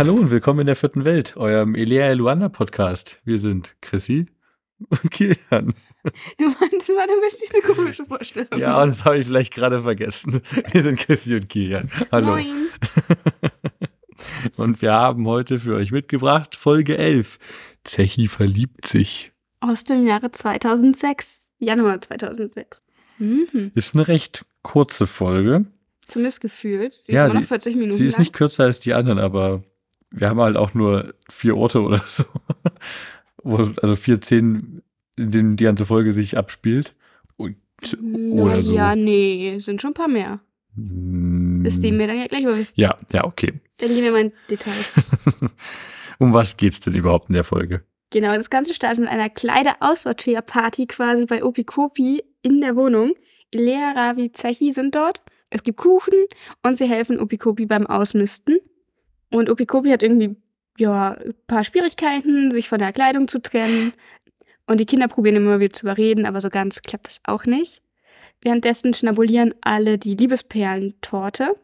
Hallo und willkommen in der vierten Welt, eurem Elea Luanda Podcast. Wir sind Chrissy und Kilian. Du meinst mal, du bist diese komische Vorstellung. Ja, und das habe ich vielleicht gerade vergessen. Wir sind Chrissy und Kilian. Hallo. Moin. Und wir haben heute für euch mitgebracht Folge 11. Zechi verliebt sich. Aus dem Jahre 2006. Januar 2006. Mhm. Ist eine recht kurze Folge. Zumindest gefühlt. Sie Ja, ist immer noch sie- 40 Minuten Sie ist lang. nicht kürzer als die anderen, aber wir haben halt auch nur vier Orte oder so. Also vier Szenen, in denen die ganze Folge sich abspielt. Und, oder Na so. Ja, nee, sind schon ein paar mehr. Mm, Das sehen wir dann ja gleich, wir- Ja, ja, okay. dann gehen wir mal in Details. um was geht's denn überhaupt in der Folge? genau, das Ganze startet mit einer Kleider-Aussortier-Party quasi bei Opikopi in der Wohnung. Lea, Ravi, Zechi sind dort. Es gibt Kuchen und sie helfen Opikopi beim Ausmisten. Und Opikopi hat irgendwie, ja, ein paar Schwierigkeiten, sich von der Kleidung zu trennen. Und die Kinder probieren immer wieder zu überreden, aber so ganz klappt das auch nicht. Währenddessen schnabulieren alle die Liebesperlentorte.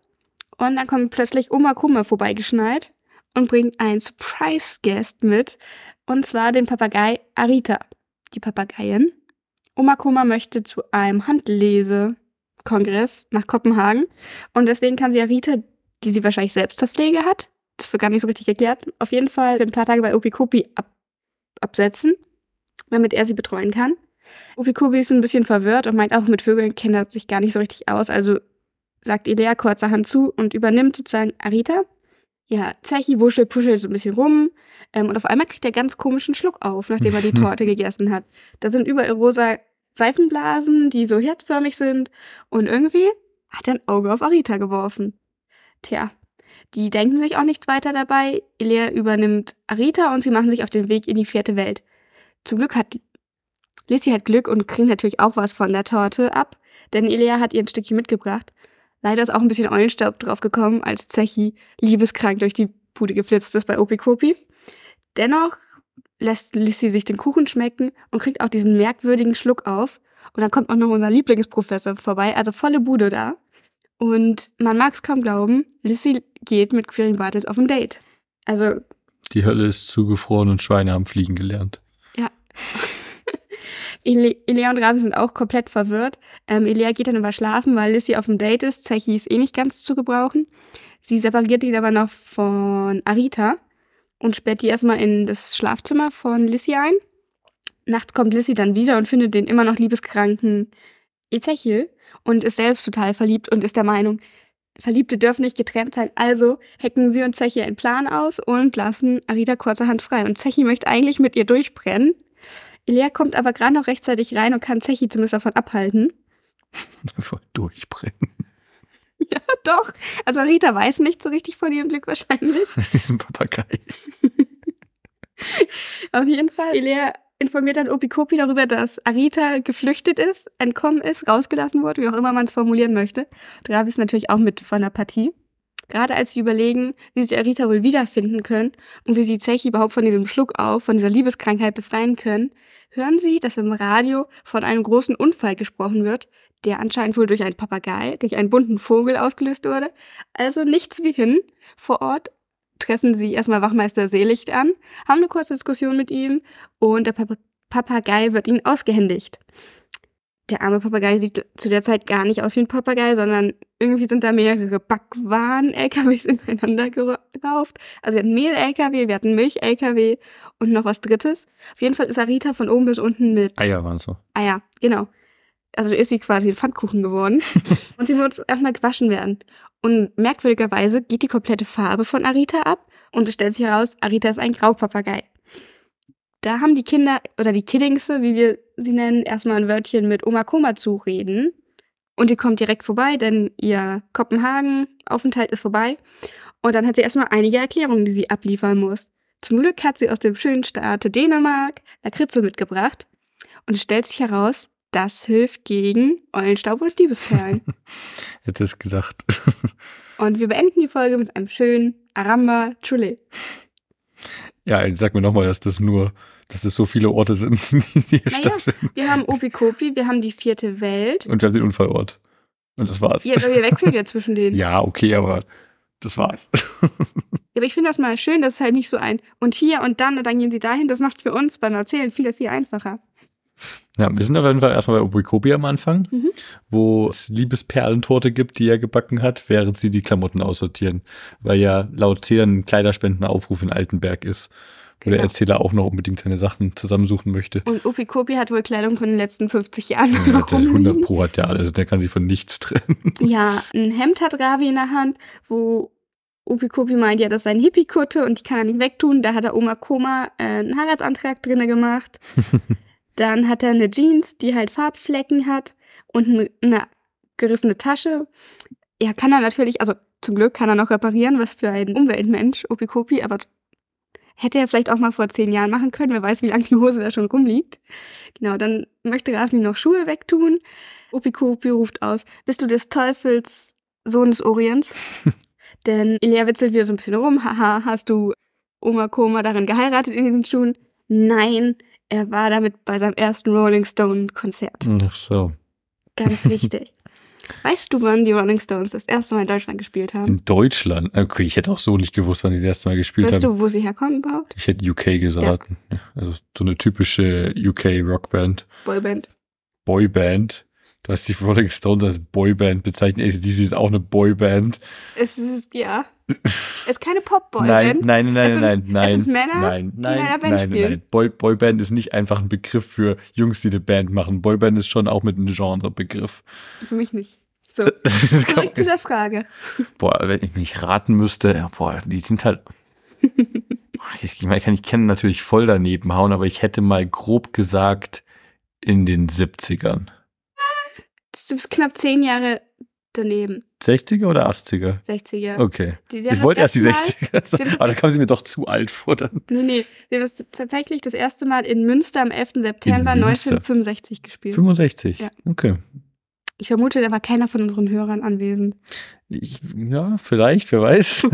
Und dann kommt plötzlich Oma Kummer vorbeigeschneit und bringt einen Surprise-Guest mit. Und zwar den Papagei Arita, die Papageien. Oma Kummer möchte zu einem Handlesekongress nach Kopenhagen. Und deswegen kann sie Arita, die sie wahrscheinlich selbst zur Pflege hat, das wird gar nicht so richtig erklärt, auf jeden Fall für ein paar Tage bei Opikopi ab absetzen, damit er sie betreuen kann. Opikopi ist ein bisschen verwirrt und meint auch, mit Vögeln kennt er sich gar nicht so richtig aus. Also sagt Elea kurzerhand zu und übernimmt sozusagen Arita. Ja, Zechi wuschelt, puschelt so ein bisschen rum. Ähm, und auf einmal kriegt er ganz komischen Schluck auf, nachdem er die Torte gegessen hat. Da sind überall rosa Seifenblasen, die so herzförmig sind. Und irgendwie hat er ein Auge auf Arita geworfen. Tja, die denken sich auch nichts weiter dabei. Elea übernimmt Arita und sie machen sich auf den Weg in die vierte Welt. Zum Glück hat Lissy hat Glück und kriegt natürlich auch was von der Torte ab, denn Elea hat ihr ein Stückchen mitgebracht. Leider ist auch ein bisschen Eulenstaub drauf gekommen, als Zechi liebeskrank durch die Bude geflitzt ist bei Opikopi. Dennoch lässt Lissy sich den Kuchen schmecken und kriegt auch diesen merkwürdigen Schluck auf. Und dann kommt auch noch unser Lieblingsprofessor vorbei, also volle Bude da. Und man mag es kaum glauben, Lissy geht mit Quirin Bartels auf ein Date. Also Die Hölle ist zugefroren und Schweine haben fliegen gelernt. Ele Elea und Ravi sind auch komplett verwirrt. Ähm, Elea geht dann aber schlafen, weil Lissy auf dem Date ist. Zechi ist eh nicht ganz zu gebrauchen. Sie separiert ihn aber noch von Arita und sperrt die erstmal in das Schlafzimmer von Lissy ein. Nachts kommt Lissy dann wieder und findet den immer noch liebeskranken Ezechiel und ist selbst total verliebt und ist der Meinung, Verliebte dürfen nicht getrennt sein. Also hacken sie und Zechi einen Plan aus und lassen Arita kurzerhand frei. Und Zechi möchte eigentlich mit ihr durchbrennen. Elea kommt aber gerade noch rechtzeitig rein und kann Zechi zumindest davon abhalten. Voll durchbrennen. Ja, doch. Also Rita weiß nicht so richtig von ihrem Glück wahrscheinlich. Diesen Papagei. Auf jeden Fall. Elea informiert dann Opikopi darüber, dass Arita geflüchtet ist, entkommen ist, rausgelassen wurde, wie auch immer man es formulieren möchte. Dravi ist natürlich auch mit von der Partie. Gerade als sie überlegen, wie sie Arita wohl wiederfinden können und wie sie Zechi überhaupt von diesem Schluck auf, von dieser Liebeskrankheit befreien können, hören sie, dass im Radio von einem großen Unfall gesprochen wird, der anscheinend wohl durch einen Papagei, durch einen bunten Vogel ausgelöst wurde. Also nichts wie hin. Vor Ort treffen sie erstmal Wachmeister Seelicht an, haben eine kurze Diskussion mit ihm und der Pap Papagei wird ihnen ausgehändigt. Der arme Papagei sieht zu der Zeit gar nicht aus wie ein Papagei, sondern irgendwie sind da mehrere Backwaren-LKWs ineinander gerauft. Also wir hatten Mehl-LKW, wir hatten Milch-LKW und noch was Drittes. Auf jeden Fall ist Arita von oben bis unten mit Eier waren so. Ja, genau. Also ist sie quasi ein Pfannkuchen geworden. und sie muss erstmal gewaschen werden. Und merkwürdigerweise geht die komplette Farbe von Arita ab und es stellt sich heraus, Arita ist ein Graupapagei. Da haben die Kinder oder die Kiddingse, wie wir sie nennen, erstmal ein Wörtchen mit Oma Koma zu reden. Und die kommt direkt vorbei, denn ihr Kopenhagen-Aufenthalt ist vorbei. Und dann hat sie erstmal einige Erklärungen, die sie abliefern muss. Zum Glück hat sie aus dem schönen Staate Dänemark Lakritze mitgebracht. Und es stellt sich heraus, das hilft gegen Eulenstaub und Liebesperlen. Hätte es gedacht. und wir beenden die Folge mit einem schönen Aramba Chule. Ja, sag mir nochmal, dass das nur, dass das so viele Orte sind, die hier Naja. stattfinden. Wir haben Opikopi, wir haben die vierte Welt. Und wir haben den Unfallort. Und das war's. Ja, aber wir wechseln ja zwischen denen. Ja, okay, aber das war's. Ja, aber ich finde das mal schön, dass es halt nicht so ein und hier und dann und dann gehen sie dahin. Das macht es für uns beim Erzählen viel, viel einfacher. Ja, wir sind auf jeden Fall erstmal bei Obrikobi am Anfang, Mhm. wo es Liebesperlentorte gibt, die er gebacken hat, während sie die Klamotten aussortieren. Weil ja laut Zählern ein Kleiderspendenaufruf in Altenberg ist, wo der Genau. Erzähler auch noch unbedingt seine Sachen zusammensuchen möchte. Und Opikopi hat wohl Kleidung von den letzten 50 Jahren Ja, noch der 100 rumliegen. Pro hat der alles, der kann sich von nichts trennen. Ja, ein Hemd hat Ravi in der Hand, wo Opikopi meint, ja, das sei ein Hippie-Kutte und die kann er nicht wegtun. Da hat er Oma Koma äh, einen Heiratsantrag drinne gemacht. Dann hat er eine Jeans, die halt Farbflecken hat und eine gerissene Tasche. Ja, kann er natürlich, also zum Glück kann er noch reparieren, was für ein Umweltmensch, Opikopi, aber hätte er vielleicht auch mal vor zehn Jahren machen können. Wer weiß, wie lange die Hose da schon rumliegt. Genau, dann möchte Rafi noch Schuhe wegtun. Opikopi ruft aus, bist du des Teufels Sohn des Orients? Denn Ilea witzelt wieder so ein bisschen rum. Haha, hast du Oma Koma darin geheiratet in den Schuhen? Nein, er war damit bei seinem ersten Rolling Stone Konzert. Ach so. Ganz wichtig. weißt du, wann die Rolling Stones das erste Mal in Deutschland gespielt haben? In Deutschland? Okay, ich hätte auch so nicht gewusst, wann die das erste Mal gespielt Weißt haben. du, wo sie herkommen überhaupt? Ich hätte UK gesagt. Ja, Also so eine typische UK-Rockband. Boyband. Boyband. Du hast die Rolling Stones als Boyband bezeichnet. ACDC ist auch eine Boyband. Es ist, ja. Es ist keine Nein, Pop-Boyband. nein, nein, Es sind- nein, nein. es sind Männer, nein, die in nein, einer Band nein, spielen. nein. Boy, Boyband ist nicht einfach ein Begriff für Jungs, die eine Band machen. Boyband ist schon auch mit einem Genrebegriff. Für mich nicht. So, zurück zu der Frage. Boah, wenn ich mich raten müsste, ja, boah, die sind halt. ich, meine, ich kann- ich kenne natürlich voll daneben hauen, aber ich hätte mal grob gesagt in den 70ern. Du bist knapp zehn Jahre daneben. 60er oder 80er? 60er. Okay. Die, Ich wollte erst die erste 60er sagen, aber da kam sie mir doch zu alt vor dann. Nee, nee. Sie haben das tatsächlich das erste Mal in Münster am 11. September In Münster? 1965 gespielt. 65? Ja. Okay. Ich vermute, da war keiner von unseren Hörern anwesend. Ich, ja, vielleicht, wer weiß.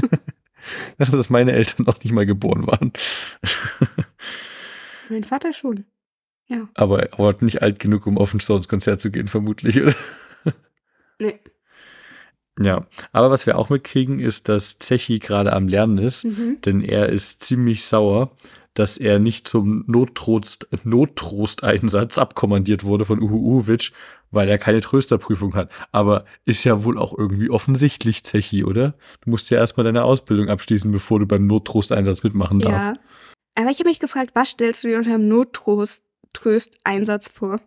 Dass meine Eltern noch nicht mal geboren waren. Mein Vater schon. Ja. Aber, aber nicht alt genug, um auf ein Stones-Konzert zu gehen, vermutlich, oder? Nee. Ja, aber was wir auch mitkriegen, ist, dass Zechi gerade am Lernen ist, Mhm. denn er ist ziemlich sauer, dass er nicht zum Nottrost, Nottrosteinsatz abkommandiert wurde von Uhu Uhovic, weil er keine Trösterprüfung hat. Aber ist ja wohl auch irgendwie offensichtlich, Zechi, oder? Du musst ja erstmal deine Ausbildung abschließen, bevor du beim Nottrosteinsatz mitmachen darfst. Ja. Aber ich habe mich gefragt, was stellst du dir unter einem Nottrost-Einsatz vor?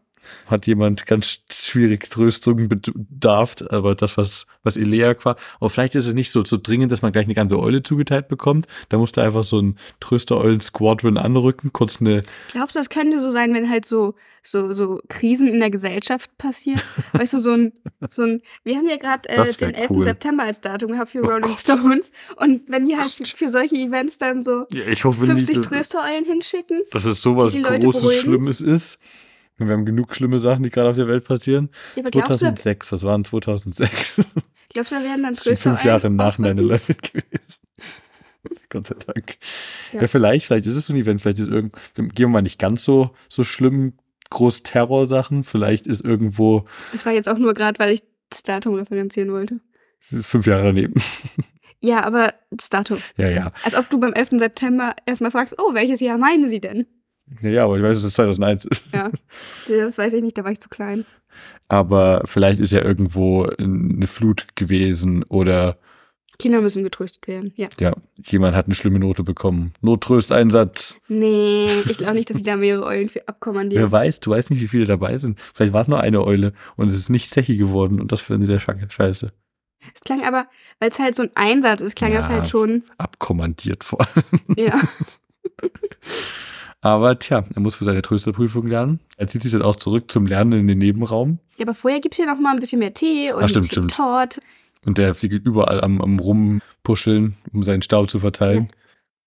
Hat jemand ganz schwierig Tröstung bedarf, aber das, was, was Elea war. Aber vielleicht ist es nicht so, so dringend, dass man gleich eine ganze Eule zugeteilt bekommt. Da musste einfach so ein Tröster-Eulen-Squadron anrücken, kurz eine, Glaubst du, das könnte so sein, wenn halt so, so, so Krisen in der Gesellschaft passieren? weißt du, so ein, so ein, wir haben ja gerade äh, den 11. cool. September als Datum gehabt für Oh Rolling Gott. Stones. Und wenn die halt für, für solche Events dann so ja, ich hoffe 50 nicht, dass, Tröstereulen hinschicken, dass es sowas die die Leute Großes. Schlimmes ist. Wir haben genug schlimme Sachen, die gerade auf der Welt passieren. ja, aber glaubst du, 2006, was waren 2006? glaubst du, da werden dann Tröstereulen fünf Jahre nach ausrücken? 9-11 gewesen. Gott sei Dank. Ja. Ja. vielleicht, vielleicht ist es so ein Event, vielleicht ist irgend, gehen wir mal nicht ganz so, so schlimm, groß Terrorsachen. Vielleicht ist irgendwo Das war jetzt auch nur gerade, weil ich das Datum referenzieren wollte. fünf Jahre daneben. Ja, aber das Datum. Ja, ja. Als ob du beim 11. September erstmal fragst, oh, welches Jahr meinen Sie denn? Ja, aber ich weiß, dass es 2001 ist. Ja, das weiß ich nicht, da war ich zu klein. Aber vielleicht ist ja irgendwo eine Flut gewesen oder Kinder müssen getröstet werden, ja. ja, jemand hat eine schlimme Note bekommen. Nottrösteinsatz. Nee, ich glaube nicht, dass sie da mehrere Eulen für abkommandieren. Wer weiß, du weißt nicht, wie viele dabei sind. Vielleicht war es nur eine Eule und es ist nicht Zechi geworden und das finde der Schacke. Scheiße. Es klang aber, weil es halt so ein Einsatz ist, klang Ja. das halt schon, Abkommandiert vor allem. ja. Aber tja, er muss für seine Trösterprüfung lernen. Er zieht sich dann auch zurück zum Lernen in den Nebenraum. Ja, aber vorher gibt's ja noch mal ein bisschen mehr Tee und Ah, stimmt, stimmt. Tort. Und der sie überall am, am Rumpuscheln, um seinen Staub zu verteilen,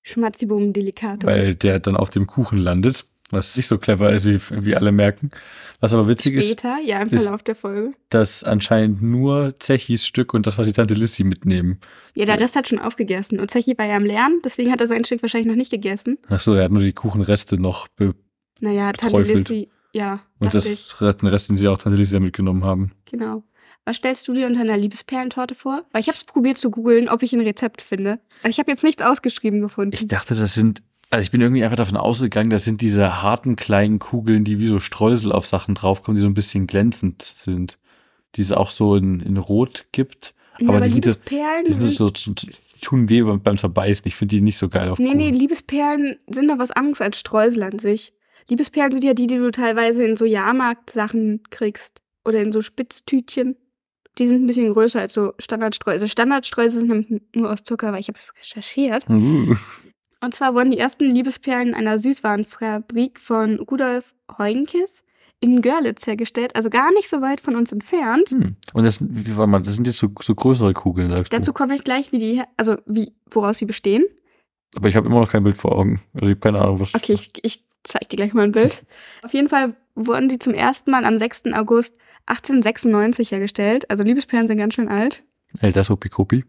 Schmatzibum delicato. weil der dann auf dem Kuchen landet, was nicht so clever ist, wie, wie alle merken. Was aber witzig ist, Später, ja, im ist- Verlauf der Folge. dass anscheinend nur Zechis Stück und das, was die Tante Lissy mitnehmen. Ja, der Rest hat schon aufgegessen. Und Zechi war ja am Lernen, deswegen hat er sein Stück wahrscheinlich noch nicht gegessen. Ach so, er hat nur die Kuchenreste noch be Naja, Tante. Lissy, ja, und das ich. den Rest, den sie auch Tante Lissy mitgenommen haben. Genau. Was stellst du dir unter einer Liebesperlentorte vor? Weil ich habe es probiert zu googeln, ob ich ein Rezept finde. Aber ich habe jetzt nichts ausgeschrieben gefunden. Ich dachte, das sind, also ich bin irgendwie einfach davon ausgegangen, das sind diese harten kleinen Kugeln, die wie so Streusel auf Sachen draufkommen, die so ein bisschen glänzend sind. Die es auch so in, in Rot gibt. Ja, aber die sind, so, Liebesperlen die sind so, tun weh beim, beim Zerbeißen. Ich finde die nicht so geil auf Nee, nee, Kugeln. Liebesperlen sind doch was anderes als Streusel an sich. Liebesperlen sind ja die, die du teilweise in so Jahrmarktsachen kriegst. Oder in so Spitztütchen. Die sind ein bisschen größer als so Standardstreusel. Standardstreusel sind nämlich nur aus Zucker, weil ich habe es recherchiert. Uh. Und zwar wurden die ersten Liebesperlen in einer Süßwarenfabrik von Rudolf Heugenkes in Görlitz hergestellt, also gar nicht so weit von uns entfernt. Hm. Und das, wie war man, das sind jetzt so, so größere Kugeln, sagst Dazu du. komme ich gleich, wie die, also wie, woraus sie bestehen. Aber ich habe immer noch kein Bild vor Augen. Also ich habe keine Ahnung, was. Okay, ich, ich zeig dir gleich mal ein Bild. Auf jeden Fall wurden sie zum ersten Mal am 6. August 1896 hergestellt. Also Liebesperlen sind ganz schön alt. Älter als Hopikopi.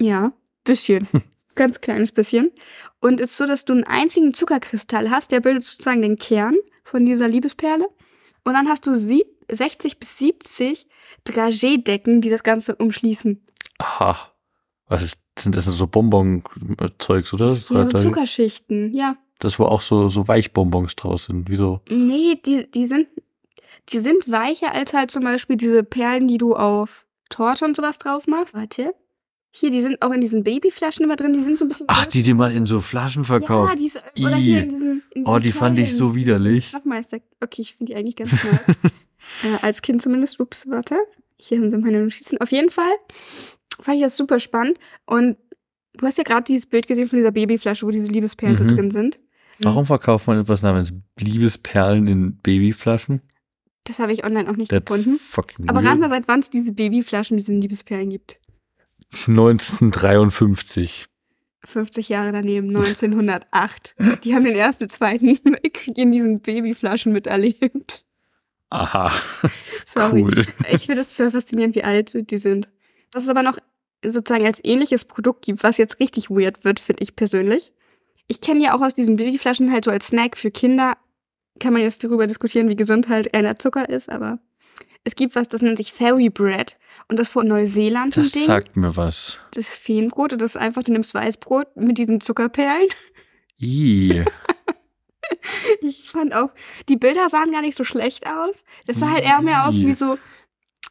Ja, bisschen. Ganz kleines bisschen. Und es ist so, dass du einen einzigen Zuckerkristall hast, der bildet sozusagen den Kern von dieser Liebesperle. Und dann hast du sieb 60 bis 70 Dragé-Decken, die das Ganze umschließen. Aha. Was ist, sind das so Bonbon-Zeugs, oder? Das, Ja, so Zuckerschichten, ja. das, wo auch so, so Weichbonbons draus sind. Wie so. Nee, die, die sind, die sind weicher als halt zum Beispiel diese Perlen, die du auf Torte und sowas drauf machst. Warte. Hier, die sind auch in diesen Babyflaschen immer drin, die sind so ein bisschen. Ach, die, die man in so Flaschen verkauft. Ja, diese, oder hier in diesen, in diesen oh, die fand ich so widerlich. Schnappmeister. Okay, ich finde die eigentlich ganz nice. äh, als Kind zumindest. Ups, warte. Hier sind meine Notizen. Auf jeden Fall fand ich das super spannend. Und du hast ja gerade dieses Bild gesehen von dieser Babyflasche, wo diese Liebesperlen Mhm. drin sind. Warum verkauft man etwas namens Liebesperlen in Babyflaschen? Das habe ich online auch nicht That's gefunden. Aber rat mal, seit wann es diese Babyflaschen, diese Liebesperlen gibt. 1953. 50 Jahre daneben, 1908. Die haben den Ersten, Zweiten Weltkrieg in diesen Babyflaschen miterlebt. Aha, Sorry. cool. Ich finde das total faszinierend, wie alt die sind. Was es aber noch sozusagen als ähnliches Produkt gibt, was jetzt richtig weird wird, finde ich persönlich. Ich kenne ja auch aus diesen Babyflaschen halt so als Snack für Kinder, kann man jetzt darüber diskutieren, wie gesund halt reiner Zucker ist, aber es gibt was, das nennt sich Fairy Bread und das von Neuseeland Das Ding. sagt mir was. Das Feenbrot und das ist einfach, du nimmst Weißbrot mit diesen Zuckerperlen. Ih. Ich fand auch, die Bilder sahen gar nicht so schlecht aus. Das sah halt eher mehr aus wie so,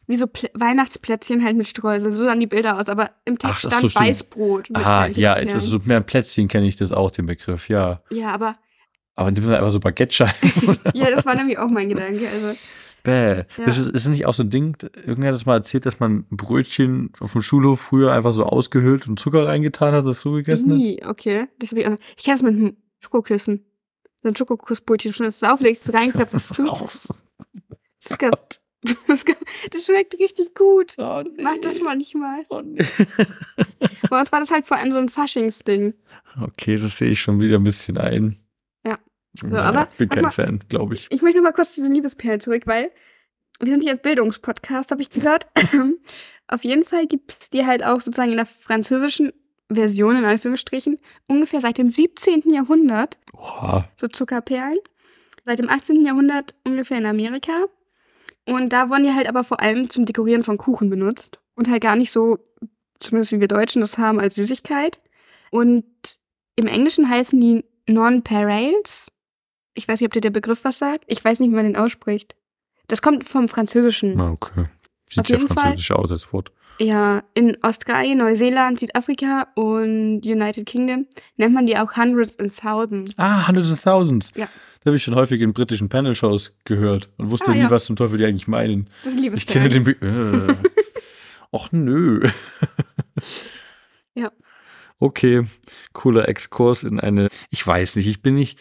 wie so Plä Weihnachtsplätzchen halt mit Streusel. So sahen die Bilder aus, aber im Text Ach, stand so. Weißbrot. kleinen ja, jetzt ist so mehr Plätzchen kenne ich das auch, den Begriff, ja. Ja, aber Aber nimm mal einfach so Baguette-Scheiben. ja, das war nämlich auch mein Gedanke. Also, Bäh. Ja. Das ist, ist nicht auch so ein Ding, irgendwer hat das mal erzählt, dass man Brötchen auf dem Schulhof früher einfach so ausgehöhlt und Zucker reingetan hat, das so gegessen hat? nie, okay. Das hab ich, auch- ich kenne das mit einem Schokoküssen. So ein Schokokussbrötchen, schon das auflegst, reinklappst es zu. so. Das, ist ganz- das, ganz- das schmeckt richtig gut. Oh, nee. Mach das mal nicht mal. Oh, nee. Bei uns war das halt vor allem so ein Faschingsding. Okay, das sehe ich schon wieder ein bisschen ein. So, Naja, aber bin mach kein mal- Fan, glaube ich. Ich möchte noch mal kurz zu den Liebesperlen zurück, weil wir sind hier im Bildungspodcast, habe ich gehört. Auf jeden Fall gibt es die halt auch sozusagen in der französischen Version, in Anführungsstrichen, ungefähr seit dem 17. Jahrhundert, Oha. so Zuckerperlen. Seit dem 18. Jahrhundert ungefähr in Amerika. Und da wurden die halt aber vor allem zum Dekorieren von Kuchen benutzt. Und halt gar nicht so, zumindest wie wir Deutschen das haben, als Süßigkeit. Und im Englischen heißen die Non-Pareils. Ich weiß nicht, ob dir der Begriff was sagt. Ich weiß nicht, wie man den ausspricht. Das kommt vom Französischen. Na, okay. Sieht Auf sehr jeden Fall- französisch aus als Wort. Ja, in Australien, Neuseeland, Südafrika und United Kingdom nennt man die auch Hundreds and Thousands. Ah, Hundreds of Thousands. Ja. Da habe ich schon häufig in britischen Panel-Shows gehört und wusste Ah, nie, ja. was zum Teufel die eigentlich meinen. Das sind Ich kenne den. Be äh. Och nö. Ja. Okay, cooler Exkurs in eine. Ich weiß nicht, ich bin nicht.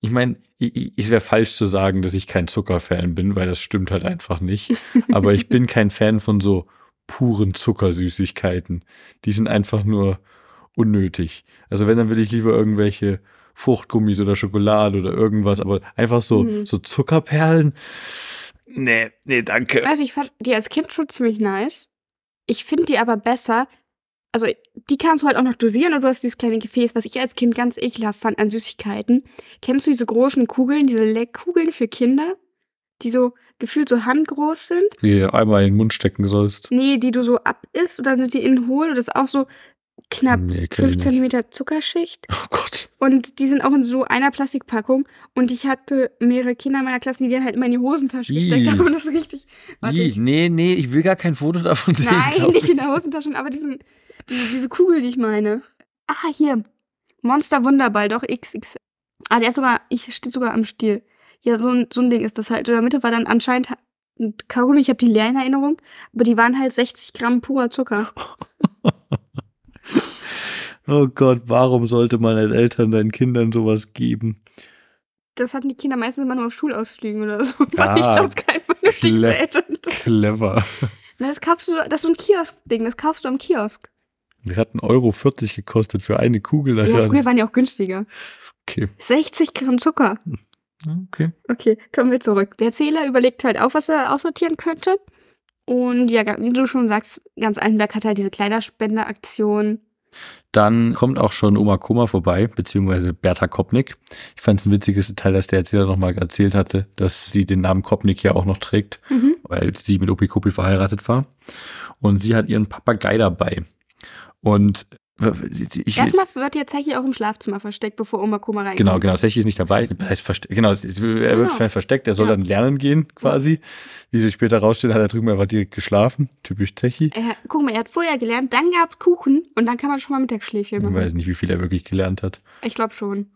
Ich meine, es wäre falsch zu sagen, dass ich kein Zuckerfan bin, weil das stimmt halt einfach nicht. Aber ich bin kein Fan von so puren Zuckersüßigkeiten. Die sind einfach nur unnötig. Also wenn, dann will ich lieber irgendwelche Fruchtgummis oder Schokolade oder irgendwas, aber einfach so, Mhm. so Zuckerperlen. Nee, nee, danke. Weiß ich fand die als Kind schon ziemlich nice. Ich finde die aber besser. Also, die kannst du halt auch noch dosieren und du hast dieses kleine Gefäß, was ich als Kind ganz ekelhaft fand an Süßigkeiten. Kennst du diese großen Kugeln, diese Leckkugeln für Kinder? die so gefühlt so handgroß sind. Die du einmal in den Mund stecken sollst. Nee, die du so abisst und dann sind die innen hohl und das ist auch so knapp Nee, kenn 5 ich nicht. cm Zuckerschicht. Oh Gott. Und die sind auch in so einer Plastikpackung. Und ich hatte mehrere Kinder in meiner Klasse, die die halt immer in die Hosentasche Ih. gesteckt haben. Und das ist richtig. Warte, ich, nee, nee, ich will gar kein Foto davon sehen. nein, nicht ich. in der Hosentasche, aber diesen, diese, diese Kugel, die ich meine. Ah, hier. Monster Wunderball, doch XX. Ah, der ist sogar, ich steht sogar am Stiel. Ja, so ein, so ein Ding ist das halt. In der Mitte war dann anscheinend ein Kaugummi, ich habe die leer in Erinnerung, aber die waren halt 60 Gramm purer Zucker. Oh Gott, warum sollte man als Eltern deinen Kindern sowas geben? Das hatten die Kinder meistens immer nur auf Schulausflügen oder so. Ah, Weil ich glaube, kein vernünftiges Eltern. Clever. Na, das kaufst du, das ist so ein Kiosk-Ding, das kaufst du am Kiosk. Das hat 1,40 Euro gekostet für eine Kugel. Ja, daher. früher waren die auch günstiger. okay. 60 Gramm Zucker. Okay. Okay, kommen wir zurück. Der Erzähler überlegt halt auch, was er aussortieren könnte. Und ja, wie du schon sagst, ganz Altenberg hat halt diese Kleiderspendeaktion. Dann kommt auch schon Oma Koma vorbei, beziehungsweise Bertha Kopnik. Ich fand es ein witziges Detail, dass der Erzähler nochmal erzählt hatte, dass sie den Namen Kopnik ja auch noch trägt, Mhm. weil sie mit Opi Kopi verheiratet war. Und sie hat ihren Papagei dabei. Und ich, Erstmal wird jetzt Zechi auch im Schlafzimmer versteckt, bevor Oma Koma reinkommt. Genau, genau. Sechi ist nicht dabei. Das heißt, verste genau, es er wird Genau. versteckt. Er soll Ja. dann lernen gehen, quasi. Wie sich später rausstellt, hat er drüben einfach direkt geschlafen. Typisch Zechi. Er, guck mal, er hat vorher gelernt, dann gab's Kuchen und dann kann man schon mal Mittagsschläfchen Ich machen. weiß nicht, wie viel er wirklich gelernt hat. Ich glaube schon.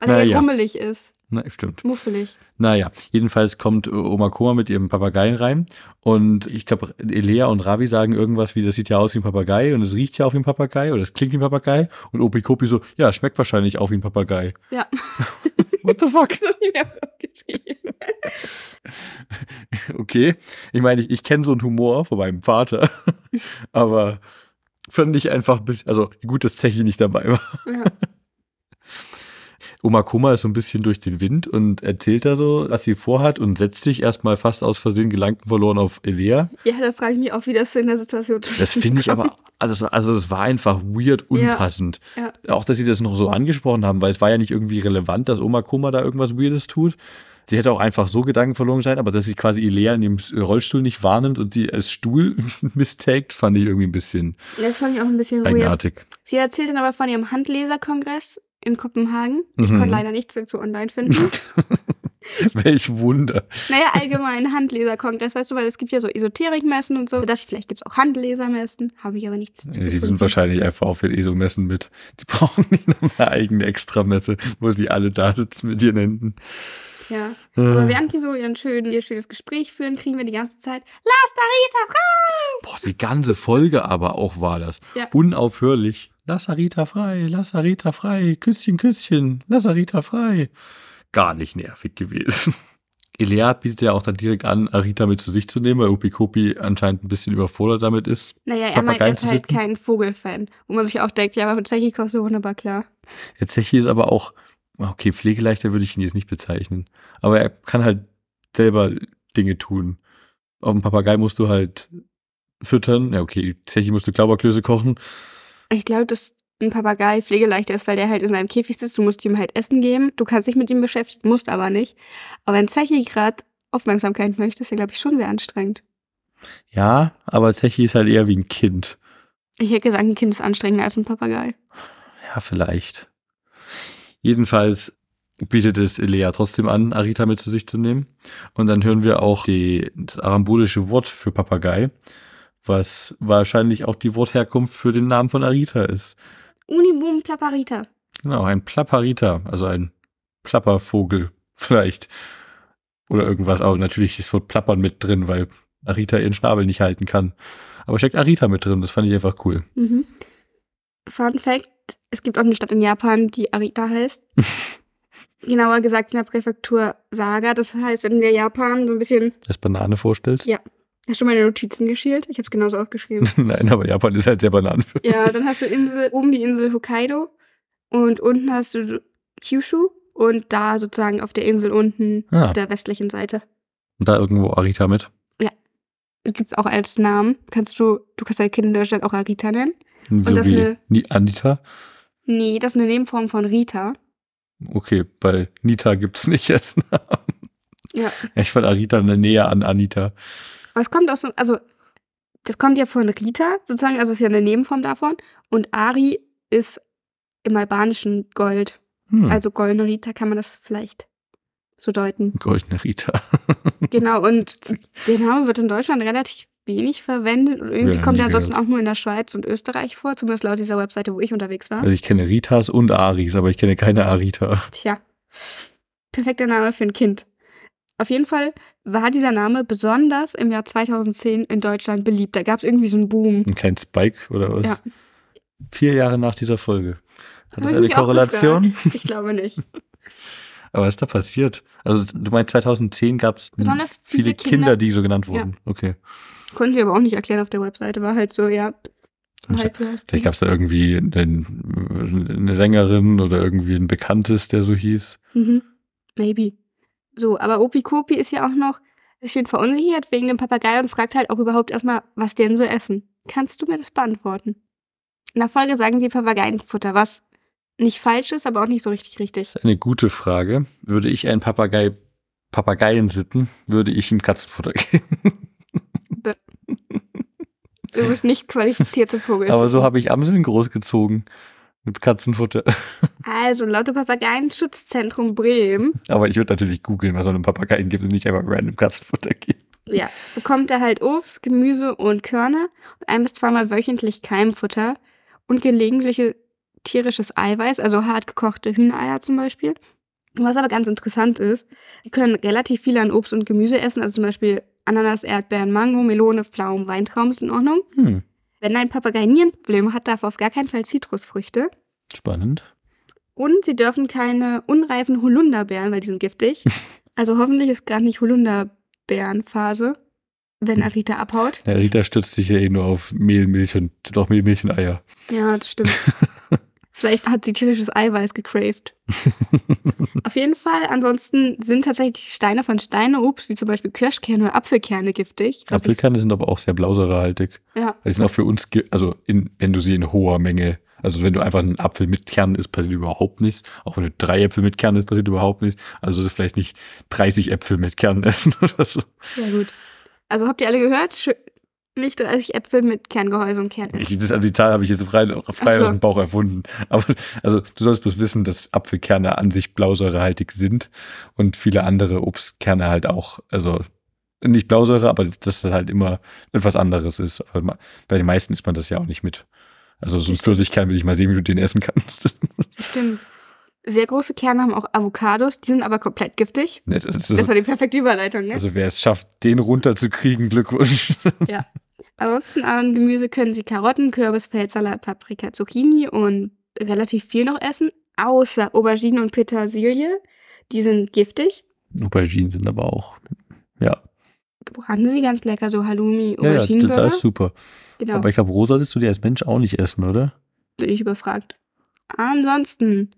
Weil Na er ja ja. grummelig ist. Na, stimmt. Muffelig. Naja, jedenfalls kommt äh, Oma Koma mit ihrem Papageien rein. Und ich glaube, Elea und Ravi sagen irgendwas wie, das sieht ja aus wie ein Papagei und es riecht ja auch wie ein Papagei oder es klingt wie ein Papagei. Und Opi Kopi so, ja, schmeckt wahrscheinlich auch wie ein Papagei. Ja. What the fuck? so nie mehr aufgeschrieben. Okay. Ich meine, ich, ich kenne so einen Humor von meinem Vater. Aber fand ich einfach ein bisschen, also gut, dass Zechi nicht dabei war. Ja. Oma Koma ist so ein bisschen durch den Wind und erzählt da so, was sie vorhat und setzt sich erstmal fast aus Versehen gedankenverloren auf Elea. ja, da frage ich mich auch, wie das in der Situation Das finde ich aber, also, also das war einfach weird Ja. unpassend. Ja. Auch, dass sie das noch so angesprochen haben, weil es war ja nicht irgendwie relevant, dass Oma Koma da irgendwas Weirdes tut. Sie hätte auch einfach so Gedanken verloren sein, aber dass sie quasi Elea in dem Rollstuhl nicht wahrnimmt und sie als Stuhl mistaked, fand ich irgendwie ein bisschen Das fand ich auch ein bisschen weird. eigenartig. Sie erzählt dann aber von ihrem Handleserkongress in Kopenhagen. Ich Mhm. konnte leider nichts dazu online finden. Welch Wunder. naja, allgemein Handleserkongress, weißt du, weil es gibt ja so Esoterikmessen und so. Da ich, vielleicht gibt es auch Handlesermessen. Habe ich aber nichts dazu Die gefunden. sind wahrscheinlich einfach auf den ESO-Messen mit. Die brauchen nicht noch eine eigene Extramesse, wo sie alle da sitzen mit ihren Händen. Ja. Aber Äh. während die so ihren schönen, ihr schönes Gespräch führen, kriegen wir die ganze Zeit Lass Darita frei! Boah, die ganze Folge aber auch war das. Ja. Unaufhörlich. Lass Arita frei, lass Arita frei, Küsschen, Küsschen, lass Arita frei. Gar nicht nervig gewesen. Elea bietet ja auch dann direkt an, Arita mit zu sich zu nehmen, weil Upikopi anscheinend ein bisschen überfordert damit ist. Naja, er meint, er ist halt kein Vogelfan. Wo man sich auch denkt, ja, aber mit Zechi kommst du wunderbar klar. Jetzt Zechi ist aber auch, okay, pflegeleichter würde ich ihn jetzt nicht bezeichnen. Aber er kann halt selber Dinge tun. Auf dem Papagei musst du halt füttern. Ja, okay, Zechi musst du Klauberklöße kochen. Ich glaube, dass ein Papagei pflegeleichter ist, weil der halt in seinem Käfig sitzt. Du musst ihm halt Essen geben. Du kannst dich mit ihm beschäftigen, musst aber nicht. Aber wenn Zechi gerade Aufmerksamkeit möchte, ist er, glaube ich, schon sehr anstrengend. Ja, aber Zechi ist halt eher wie ein Kind. Ich hätte gesagt, ein Kind ist anstrengender als ein Papagei. Ja, vielleicht. Jedenfalls bietet es Lea trotzdem an, Arita mit zu sich zu nehmen. Und dann hören wir auch die, das arambulische Wort für Papagei, was wahrscheinlich auch die Wortherkunft für den Namen von Arita ist. Unibum Plapparita. Genau, ein Plapparita, also ein Plappervogel vielleicht. Oder irgendwas, aber natürlich ist das Wort Plappern mit drin, weil Arita ihren Schnabel nicht halten kann. Aber steckt Arita mit drin, das fand ich einfach cool. Mhm. Fun Fact: Es gibt auch eine Stadt in Japan, die Arita heißt. Genauer gesagt in der Präfektur Saga. Das heißt, wenn du dir Japan so ein bisschen. Das Banane vorstellst? Ja. Hast du meine Notizen geschielt? Ich habe es genauso aufgeschrieben. Nein, aber Japan ist halt sehr Bananen. ja, dann hast du Insel, oben die Insel Hokkaido und unten hast du Kyushu und da sozusagen auf der Insel unten Ah. auf der westlichen Seite. Und da irgendwo Arita mit. Gibt's auch als Namen. Kannst du, du kannst dein Kind in Deutschland auch Arita nennen? So das wie eine- Ni Anita. Nee, das ist eine Nebenform von Rita. Okay, weil Nita gibt's nicht als Namen. Ja. Ich fand Arita näher an Anita. Was kommt aus so, also das kommt ja von Rita, sozusagen, also ist ja eine Nebenform davon. Und Ari ist im albanischen Gold. Hm. Also goldene Rita kann man das vielleicht so deuten. Goldene Rita. Genau, und der Name wird in Deutschland relativ wenig verwendet und irgendwie Ja, kommt er ansonsten gehört. auch nur in der Schweiz und Österreich vor, zumindest laut dieser Webseite, wo ich unterwegs war. Also ich kenne Ritas und Aris, aber ich kenne keine Arita. Tja, perfekter Name für ein Kind. Auf jeden Fall war dieser Name besonders im Jahr 2010 in Deutschland beliebt. Da gab es irgendwie so einen Boom. Ein kleinen Spike oder was? Ja. Vier Jahre nach dieser Folge. Hat das eine Korrelation? Ich glaube nicht. Aber was ist da passiert? Also du meinst 2010 gab es viele viele Kinder, Kinder- die so genannt wurden. Okay. Konnten wir aber auch nicht erklären auf der Webseite. War halt so, ja. Halt, ja. Vielleicht gab es da irgendwie einen, eine Sängerin oder irgendwie ein Bekanntes, der so hieß. Mhm. Maybe. So, aber Opi Kopi ist ja auch noch ein bisschen verunsichert wegen dem Papagei und fragt halt auch überhaupt erstmal, was die denn so essen. Kannst du mir das beantworten? In der Folge sagen die Papageienfutter, was nicht falsch ist, aber auch nicht so richtig richtig. Das ist eine gute Frage. Würde ich einen Papagei Papageien sitten, würde ich ihm Katzenfutter geben. Du bist nicht qualifiziert zum Vogel. Aber so habe ich Amseln großgezogen mit Katzenfutter. Also, laut dem Papageienschutzzentrum Bremen, Aber ich würde natürlich googeln, was es einem Papageien gibt und nicht einfach random Katzenfutter geben. ja, bekommt er halt Obst, Gemüse und Körner und ein bis zweimal wöchentlich Keimfutter und gelegentliche tierisches Eiweiß, also hart gekochte Hühnereier zum Beispiel. Was aber ganz interessant ist, die können relativ viel an Obst und Gemüse essen, also zum Beispiel Ananas, Erdbeeren, Mango, Melone, Pflaumen, Weintrauben ist in Ordnung. Hm, Wenn ein Papagei Nierenprobleme hat, darf er auf gar keinen Fall Zitrusfrüchte. spannend. Und sie dürfen keine unreifen Holunderbeeren, weil die sind giftig. Also hoffentlich ist gerade nicht Holunderbeerenphase, wenn Arita abhaut. Der Rita stützt sich ja eh nur auf Mehl, Milch und doch Mehl, Milch und Eier. Ja, das stimmt. Vielleicht hat sie tierisches Eiweiß gecraved. Auf jeden Fall, ansonsten sind tatsächlich Steine von Steineobst, wie zum Beispiel Kirschkerne oder Apfelkerne, giftig. Apfelkerne sind aber auch sehr blausäurehaltig. Ja, Die sind auch für uns, also in, wenn du sie in hoher Menge, also wenn du einfach einen Apfel mit Kern isst, passiert überhaupt nichts. Auch wenn du drei Äpfel mit Kern isst, passiert überhaupt nichts. Also vielleicht nicht 30 Äpfel mit Kern essen oder so. ja gut. Also habt ihr alle gehört? Nicht 30 Äpfel mit Kerngehäuse und Kern. Ich, das, also die Zahl habe ich jetzt frei, frei so. aus dem Bauch erfunden. Aber also du sollst bloß wissen, dass Apfelkerne an sich blausäurehaltig sind und viele andere Obstkerne halt auch, also nicht Blausäure, aber dass das halt immer etwas anderes ist. Aber bei den meisten isst man das ja auch nicht mit. Also so ein Pfirsichkern will ich mal sehen, wie du den essen kannst. Stimmt. Sehr große Kerne haben auch Avocados, die sind aber komplett giftig. Ne, das ist Das war die perfekte Überleitung, ne? also wer es schafft, den runterzukriegen, Glückwunsch. Ja. Ansonsten an Gemüse können sie Karotten, Kürbis, Feldsalat, Paprika, Zucchini und relativ viel noch essen, außer Auberginen und Petersilie. Die sind giftig. Auberginen sind aber auch, ja. Braten sie ganz lecker, so Halloumi, Ja, ja, da, Auberginenburger. da ist super. genau, Aber ich glaube, roh solltest du die als Mensch auch nicht essen, oder? bin ich überfragt. Ansonsten,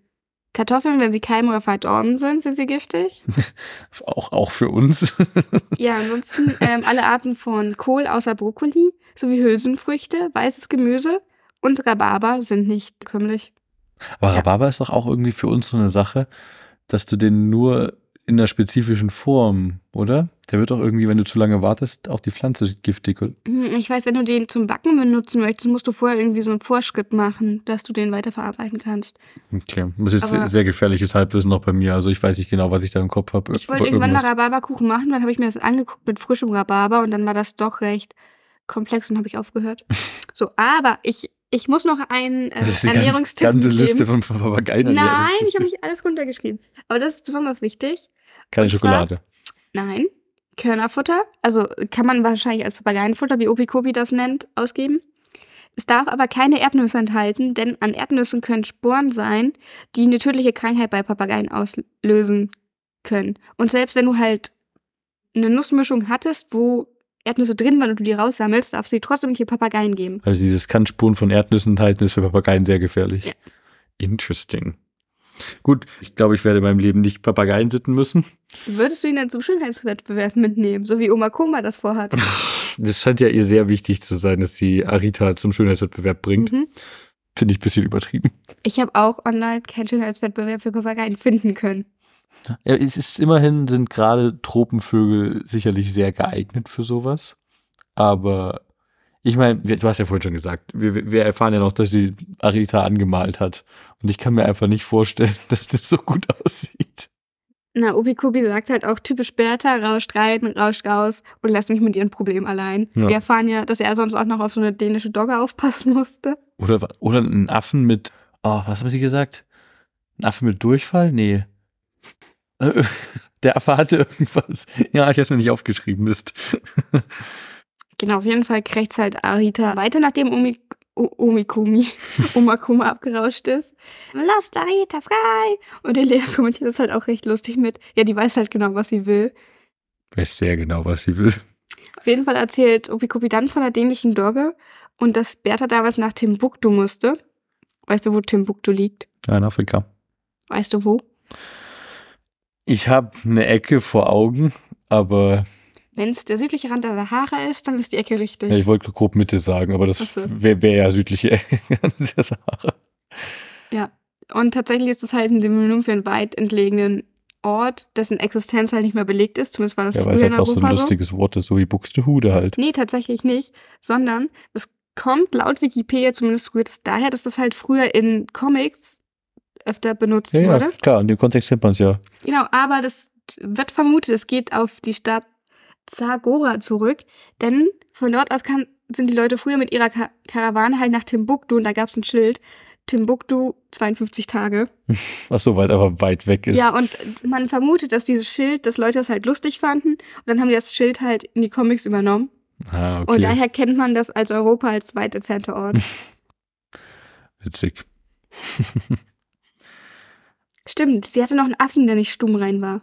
Kartoffeln, wenn sie keim oder verdorben sind, sind sie giftig. Auch, auch für uns. Ja, ansonsten ähm, alle Arten von Kohl außer Brokkoli sowie Hülsenfrüchte, weißes Gemüse und Rhabarber sind nicht bekömmlich. Aber Ja. Rhabarber ist doch auch irgendwie für uns so eine Sache, dass du den nur in einer spezifischen Form, oder? Der wird doch irgendwie, wenn du zu lange wartest, auch die Pflanze giftig. Hm, Ich weiß, wenn du den zum Backen benutzen möchtest, musst du vorher irgendwie so einen Vorschritt machen, dass du den weiterverarbeiten kannst. Okay, das ist jetzt Aber- sehr gefährliches Halbwissen noch bei mir. Also ich weiß nicht genau, was ich da im Kopf habe. Ich wollte irgendwann mal Rhabarberkuchen machen, dann habe ich mir das angeguckt mit frischem Rhabarber und dann war das doch recht komplex und habe ich aufgehört. So, aber ich, ich muss noch einen äh, Das ist ganze, Ernährungstipp ganze geben. Liste von Papageien. Nein, ich habe nicht alles runtergeschrieben. Aber das ist besonders wichtig. Keine und zwar- Schokolade. Nein, Körnerfutter. Also kann man wahrscheinlich als Papageienfutter, wie Opikopi das nennt, ausgeben. Es darf aber keine Erdnüsse enthalten, denn an Erdnüssen können Sporen sein, die eine tödliche Krankheit bei Papageien auslösen können. Und selbst wenn du halt eine Nussmischung hattest, wo Erdnüsse drin waren und du die raussammelst, darfst du die trotzdem nicht den Papageien geben. Also dieses kann Spuren von Erdnüssen enthalten, ist für Papageien sehr gefährlich. Ja. Interesting. Gut, ich glaube, ich werde in meinem Leben nicht Papageien sitten müssen. Würdest du ihn dann zum Schönheitswettbewerb mitnehmen, so wie Oma Koma das vorhat? Das scheint ja ihr sehr wichtig zu sein, dass sie Arita zum Schönheitswettbewerb bringt. Mhm. Finde ich ein bisschen übertrieben. Ich habe auch online keinen Schönheitswettbewerb für Papageien finden können. Ja, es ist immerhin sind gerade Tropenvögel sicherlich sehr geeignet für sowas. Aber ich meine, du hast ja vorhin schon gesagt, wir, wir erfahren ja noch, dass sie Arita angemalt hat. Und ich kann mir einfach nicht vorstellen, dass das so gut aussieht. Na, Obikubi sagt halt auch typisch Bertha, rauscht rein, rauscht raus und lässt mich mit ihren Problemen allein. Ja. Wir erfahren ja, dass er sonst auch noch auf so eine dänische Dogge aufpassen musste. Oder, oder einen Affen mit, oh, was haben sie gesagt? Ein Affe mit Durchfall? Nee. Der Affe hatte irgendwas. Ja, ich hab's mir nicht aufgeschrieben, Mist. Genau, auf jeden Fall krächzt halt Arita weiter, nachdem Omi, O- Omikumi, Omakuma abgerauscht ist. Lasst Arita frei! Und der Lea kommentiert das halt auch recht lustig mit. Ja, die weiß halt genau, was sie will. Weiß sehr genau, was sie will. Auf jeden Fall erzählt Obikubi dann von der dänischen Dogge und dass Bertha damals nach Timbuktu musste. Weißt du, wo Timbuktu liegt? Ja, in Afrika. Weißt du wo? Ich habe eine Ecke vor Augen, aber Wenn es der südliche Rand der Sahara ist, dann ist die Ecke richtig. ja, ich wollte grob Mitte sagen, aber das so. wäre wär ja südliche Ecke der Sahara. Ja. Und tatsächlich ist es halt ein Synonym für einen weit entlegenen Ort, dessen Existenz halt nicht mehr belegt ist. Zumindest war das Ja, weil früher es in halt auch so ein lustiges Wort ist, so wie Buxtehude halt. Nee, tatsächlich nicht. Sondern es kommt laut Wikipedia zumindest rührt es daher, dass das halt früher in Comics öfter benutzt Ja, ja, wurde. klar, in dem Kontext kennt man es ja. Genau, aber das wird vermutet, es geht auf die Stadt Zagora zurück, denn von dort aus kann, sind die Leute früher mit ihrer Ka Karawane halt nach Timbuktu und da gab es ein Schild, Timbuktu 52 Tage. Ach so, weil es einfach weit weg ist. Ja, und man vermutet, dass dieses Schild, dass Leute das halt lustig fanden und dann haben die das Schild halt in die Comics übernommen ah, und okay. daher kennt man das als Europa als weit entfernter Ort. Witzig. Stimmt, sie hatte noch einen Affen, der nicht stumm rein war.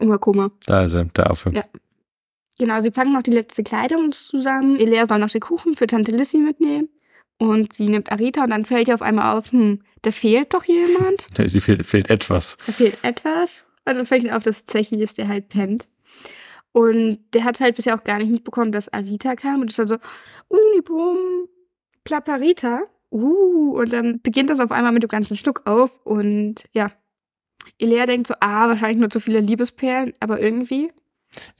Umakoma. Da ist er, der Affe. Ja. Genau, sie packen noch die letzte Kleidung zusammen. Elea soll noch den Kuchen für Tante Lissy mitnehmen. Und sie nimmt Arita und dann fällt ihr auf einmal auf, hm, da fehlt doch jemand. Ja, Sie fehlt, fehlt etwas. Da fehlt etwas. Und dann fällt ihr auf, dass Zechi ist, der halt pennt. Und der hat halt bisher auch gar nicht mitbekommen, dass Arita kam. Und ist dann so, Unibum, Plapparita. Uh, und dann beginnt das auf einmal mit dem ganzen Stück auf. Und ja, Elea denkt so, ah, wahrscheinlich nur zu viele Liebesperlen, aber irgendwie.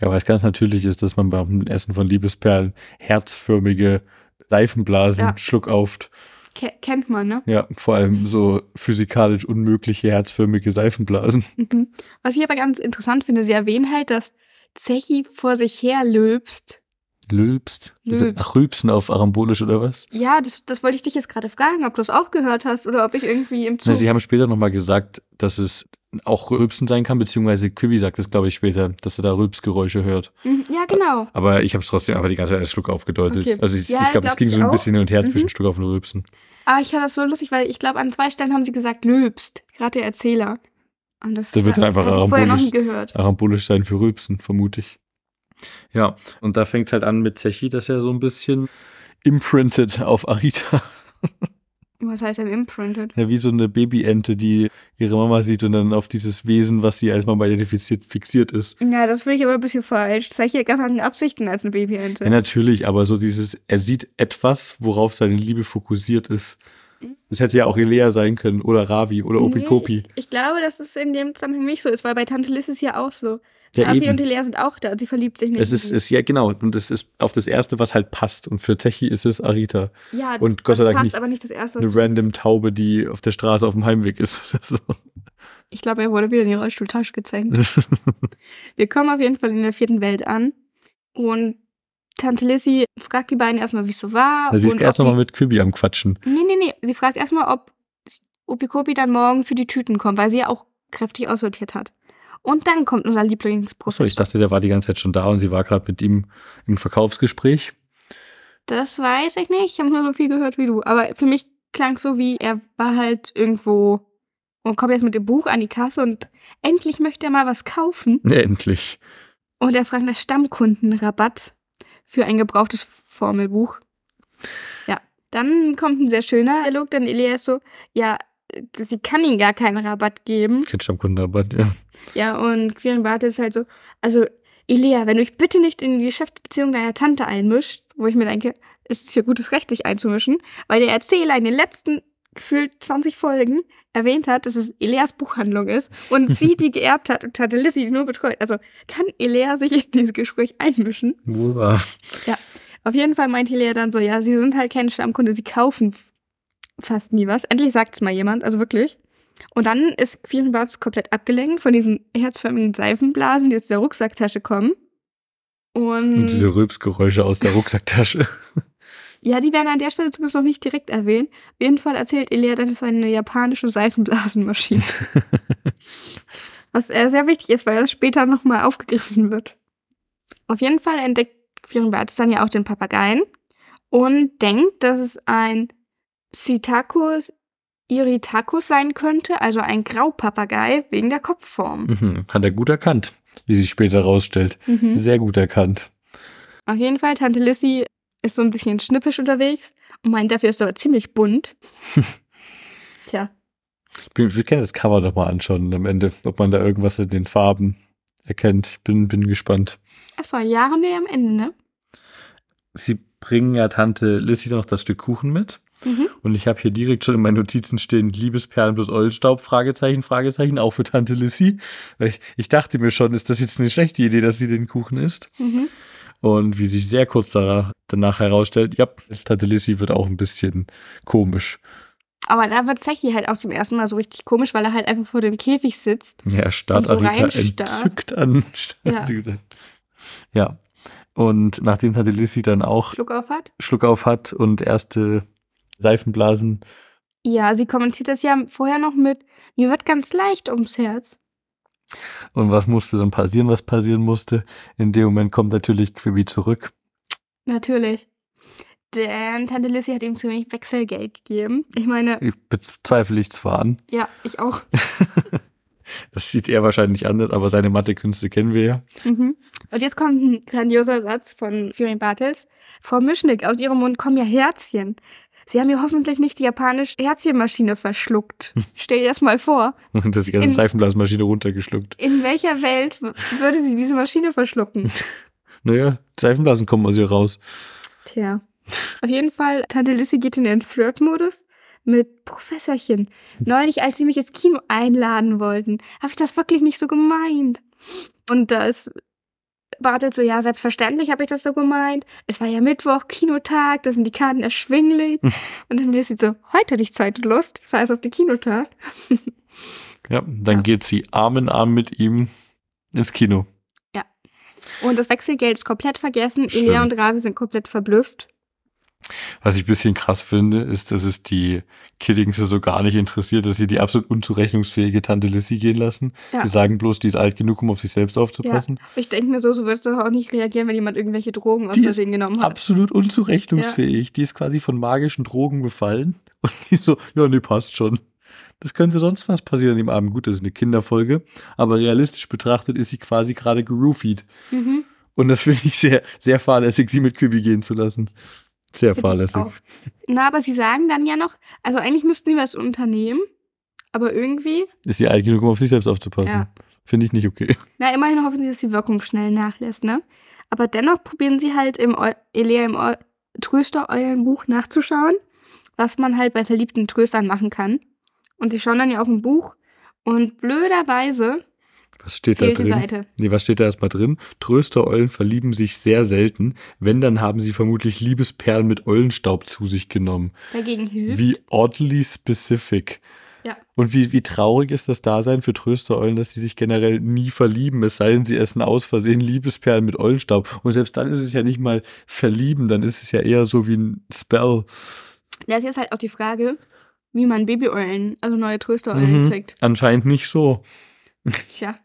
Ja, weil es ganz natürlich ist, dass man beim Essen von Liebesperlen herzförmige Seifenblasen Ja. schluckauft. Ke kennt man, ne? Ja, vor allem so physikalisch unmögliche herzförmige Seifenblasen. Mhm. Was ich aber ganz interessant finde, sie erwähnen halt, dass Zechi vor sich her löbst. Lülpst. Lülpst. Ach, Rülpsen auf Arambolisch oder was? Ja, das, das wollte ich dich jetzt gerade fragen, ob du es auch gehört hast oder ob ich irgendwie im Na, Zug. sie haben später nochmal gesagt, dass es auch Rülpsen sein kann, beziehungsweise Quibi sagt es, glaube ich, später, dass er da Rülpsgeräusche hört. Mhm, ja, genau. Aber ich habe es trotzdem einfach die ganze Zeit als Schluck aufgedeutet. Okay. Also ich, Ja, ich glaube, es glaub ging so ein auch. bisschen hin und her Mhm. zwischen Schluck auf und Rülpsen. Aber ich fand das so lustig, weil ich glaube, an zwei Stellen haben sie gesagt, löbst. Gerade der Erzähler. Und das Da wird dann einfach hatte ich vorher noch nie arambolisch. gehört. Arambolisch sein für Rülpsen, vermute ich. Ja, und da fängt halt an mit Zechi, dass er so ein bisschen imprinted auf Arita. Was heißt denn imprinted? Ja, wie so eine Babyente, die ihre Mama sieht und dann auf dieses Wesen, was sie als Mama identifiziert, fixiert ist. Ja, das finde ich aber ein bisschen falsch. Zechi hat ganz andere Absichten als eine Babyente. Ja, natürlich, aber so dieses, er sieht etwas, worauf seine Liebe fokussiert ist. Das hätte ja auch Elea sein können oder Ravi oder Opikopi. Nee, ich glaube, dass es in dem Zusammenhang nicht so ist, weil bei Tante Liz ist es ja auch so. Ja, Avi eben. und Elea sind auch da und sie verliebt sich nicht. Es ist, sie. ist, ja genau, und es ist auf das Erste, was halt passt. Und für Zechi ist es Arita. ja, das, und Gott das sei Dank passt nicht aber nicht das erste. was Eine random. Taube, die auf der Straße auf dem Heimweg ist oder so. Ich glaube, er wurde wieder in die Rollstuhltasche gezeichnet. Wir kommen auf jeden Fall in der vierten Welt an und Tante Lissy fragt die beiden erstmal, wie es so war. Da siehst und du erst nochmal mit Quibi am Quatschen. Nee, nee, nee. Sie fragt erstmal, ob Opikopi dann morgen für die Tüten kommt, weil sie ja auch kräftig aussortiert hat. Und dann kommt unser Achso, Lieblingsprofessor. ich dachte, der war die ganze Zeit schon da und sie war gerade mit ihm im Verkaufsgespräch. Das weiß ich nicht. Ich habe nur so viel gehört wie du. Aber für mich klang es so wie, er war halt irgendwo und kommt jetzt mit dem Buch an die Kasse und endlich möchte er mal was kaufen. Endlich. Und er fragt nach Stammkundenrabatt für ein gebrauchtes Formelbuch. Ja, dann kommt ein sehr schöner Dialog, denn Elia ist so, ja, sie kann ihm gar keinen Rabatt geben. Kein Stammkundenrabatt, ja. Ja, und Quirin Bart ist halt so, also Elia, wenn du dich bitte nicht in die Geschäftsbeziehung deiner Tante einmischst, wo ich mir denke, es ist ja gutes Recht, sich einzumischen, weil der Erzähler in den letzten gefühlt 20 Folgen erwähnt hat, dass es Eleas Buchhandlung ist und sie die geerbt hat und Tante Lissy die nur betreut. Also kann Elea sich in dieses Gespräch einmischen? Wahr. Ja. Auf jeden Fall meint Elea dann so, ja, sie sind halt keine Stammkunde, sie kaufen fast nie was. Endlich sagt es mal jemand, also wirklich. Und dann ist Quirnbarts komplett abgelenkt von diesen herzförmigen Seifenblasen, die aus der Rucksacktasche kommen. Und, Und diese Rülpsgeräusche aus der Rucksacktasche. ja, die werden an der Stelle zumindest noch nicht direkt erwähnt. Auf jeden Fall erzählt Elea, das ist eine japanische Seifenblasenmaschine. Was äh, sehr wichtig ist, weil das später nochmal aufgegriffen wird. Auf jeden Fall entdeckt Quirnbartus dann ja auch den Papageien und denkt, dass es ein Psittacus irritacus sein könnte, also ein Graupapagei wegen der Kopfform. Mhm. Hat er gut erkannt, wie sich später rausstellt. Mhm. Sehr gut erkannt. Auf jeden Fall, Tante Lissy ist so ein bisschen schnippisch unterwegs und meint, dafür ist er ziemlich bunt. Tja, Ich, bin, ich will gerne das Cover noch mal anschauen am Ende, ob man da irgendwas in den Farben erkennt. Ich bin, bin gespannt. achso, ja, haben wir ja am Ende, ne? Sie bringen ja Tante Lissy noch das Stück Kuchen mit. Mhm. Und ich habe hier direkt schon in meinen Notizen stehen, Liebesperlen plus Eulenstaub, Fragezeichen, Fragezeichen, auch für Tante Lissy. Ich, ich dachte mir schon, ist das jetzt eine schlechte Idee, dass sie den Kuchen isst? Mhm. Und wie sich sehr kurz danach, danach herausstellt, ja, Tante Lissy wird auch ein bisschen komisch. Aber da wird Zechi halt auch zum ersten Mal so richtig komisch, weil er halt einfach vor dem Käfig sitzt. Ja, er starrt Und so entzückt an. Ja. ja. Und nachdem Tante Lissy dann auch Schluck auf hat. Schluck auf hat und erste Seifenblasen Ja, sie kommentiert das ja vorher noch mit, mir wird ganz leicht ums Herz. Und was musste dann passieren, was passieren musste? In dem Moment kommt natürlich Quibi zurück. Natürlich. Denn Tante Lissy hat ihm zu wenig Wechselgeld gegeben. Ich meine, Ich bezweifle ich zwar an. ja, ich auch. Das sieht er wahrscheinlich anders, aber seine Mathekünste kennen wir ja. Mhm. Und jetzt kommt ein grandioser Satz von Firin Bartels. Frau Mischnick, aus ihrem Mund kommen ja Herzchen. Sie haben ja hoffentlich nicht die japanische Herzchenmaschine verschluckt. Stell dir das mal vor. Und das die ganze In- Seifenblasmaschine runtergeschluckt. In welcher Welt würde sie diese Maschine verschlucken? Naja, Seifenblasen kommen aus ihr raus. Tja. Auf jeden Fall, Tante Lissy geht in den Flirt-Modus mit Professorchen. Neulich, als sie mich ins Kino einladen wollten, habe ich das wirklich nicht so gemeint. Und da ist Bartelt so, ja, selbstverständlich habe ich das so gemeint. Es war ja Mittwoch, Kinotag, da sind die Karten erschwinglich. Und dann Lissy so, heute hatte ich Zeit und Lust, ich fahre auf den Kinotag. Ja, dann Ja. geht sie Arm in Arm mit ihm ins Kino. Und das Wechselgeld ist komplett vergessen. Stimmt. Ilea und Ravi sind komplett verblüfft. Was ich ein bisschen krass finde, ist, dass es die Kiddings so gar nicht interessiert, dass sie die absolut unzurechnungsfähige Tante Lissy gehen lassen. Ja. Sie sagen bloß, die ist alt genug, um auf sich selbst aufzupassen. Ich denke mir so, so würdest du auch nicht reagieren, wenn jemand irgendwelche Drogen aus Versehen genommen hat. Absolut unzurechnungsfähig. Die ist quasi von magischen Drogen befallen. Und die so, ja, nee, passt schon. Das könnte sonst was passieren an dem Abend. Gut, das ist eine Kinderfolge. Aber realistisch betrachtet ist sie quasi gerade geroofied. Mhm. Und das finde ich sehr, sehr fahrlässig, sie mit Quibi gehen zu lassen. Sehr fahrlässig. Na, aber sie sagen dann ja noch, also eigentlich müssten die was unternehmen, aber irgendwie, Ist sie alt genug, um auf sich selbst aufzupassen? Ja. Finde ich nicht okay. na, immerhin hoffen sie, dass die Wirkung schnell nachlässt, ne? Aber dennoch probieren sie halt im Eu Elea im Eu Tröster-Eulenbuch nachzuschauen, was man halt bei verliebten Tröstern machen kann. Und sie schauen dann ja auch im Buch und blöderweise Was steht da fehlt die drin? Seite. Nee, was steht da erstmal drin? Tröstereulen verlieben sich sehr selten. Wenn, dann haben sie vermutlich Liebesperlen mit Eulenstaub zu sich genommen. Dagegen hilft. Wie oddly specific. Ja. Und wie, wie traurig ist das Dasein für Tröstereulen, dass sie sich generell nie verlieben, es sei denn, sie essen aus Versehen Liebesperlen mit Eulenstaub. Und selbst dann ist es ja nicht mal verlieben, dann ist es ja eher so wie ein Spell. Da ist jetzt halt auch die Frage, wie man Babyeulen, also neue Tröstereulen Mhm. kriegt. Anscheinend nicht so. Tja.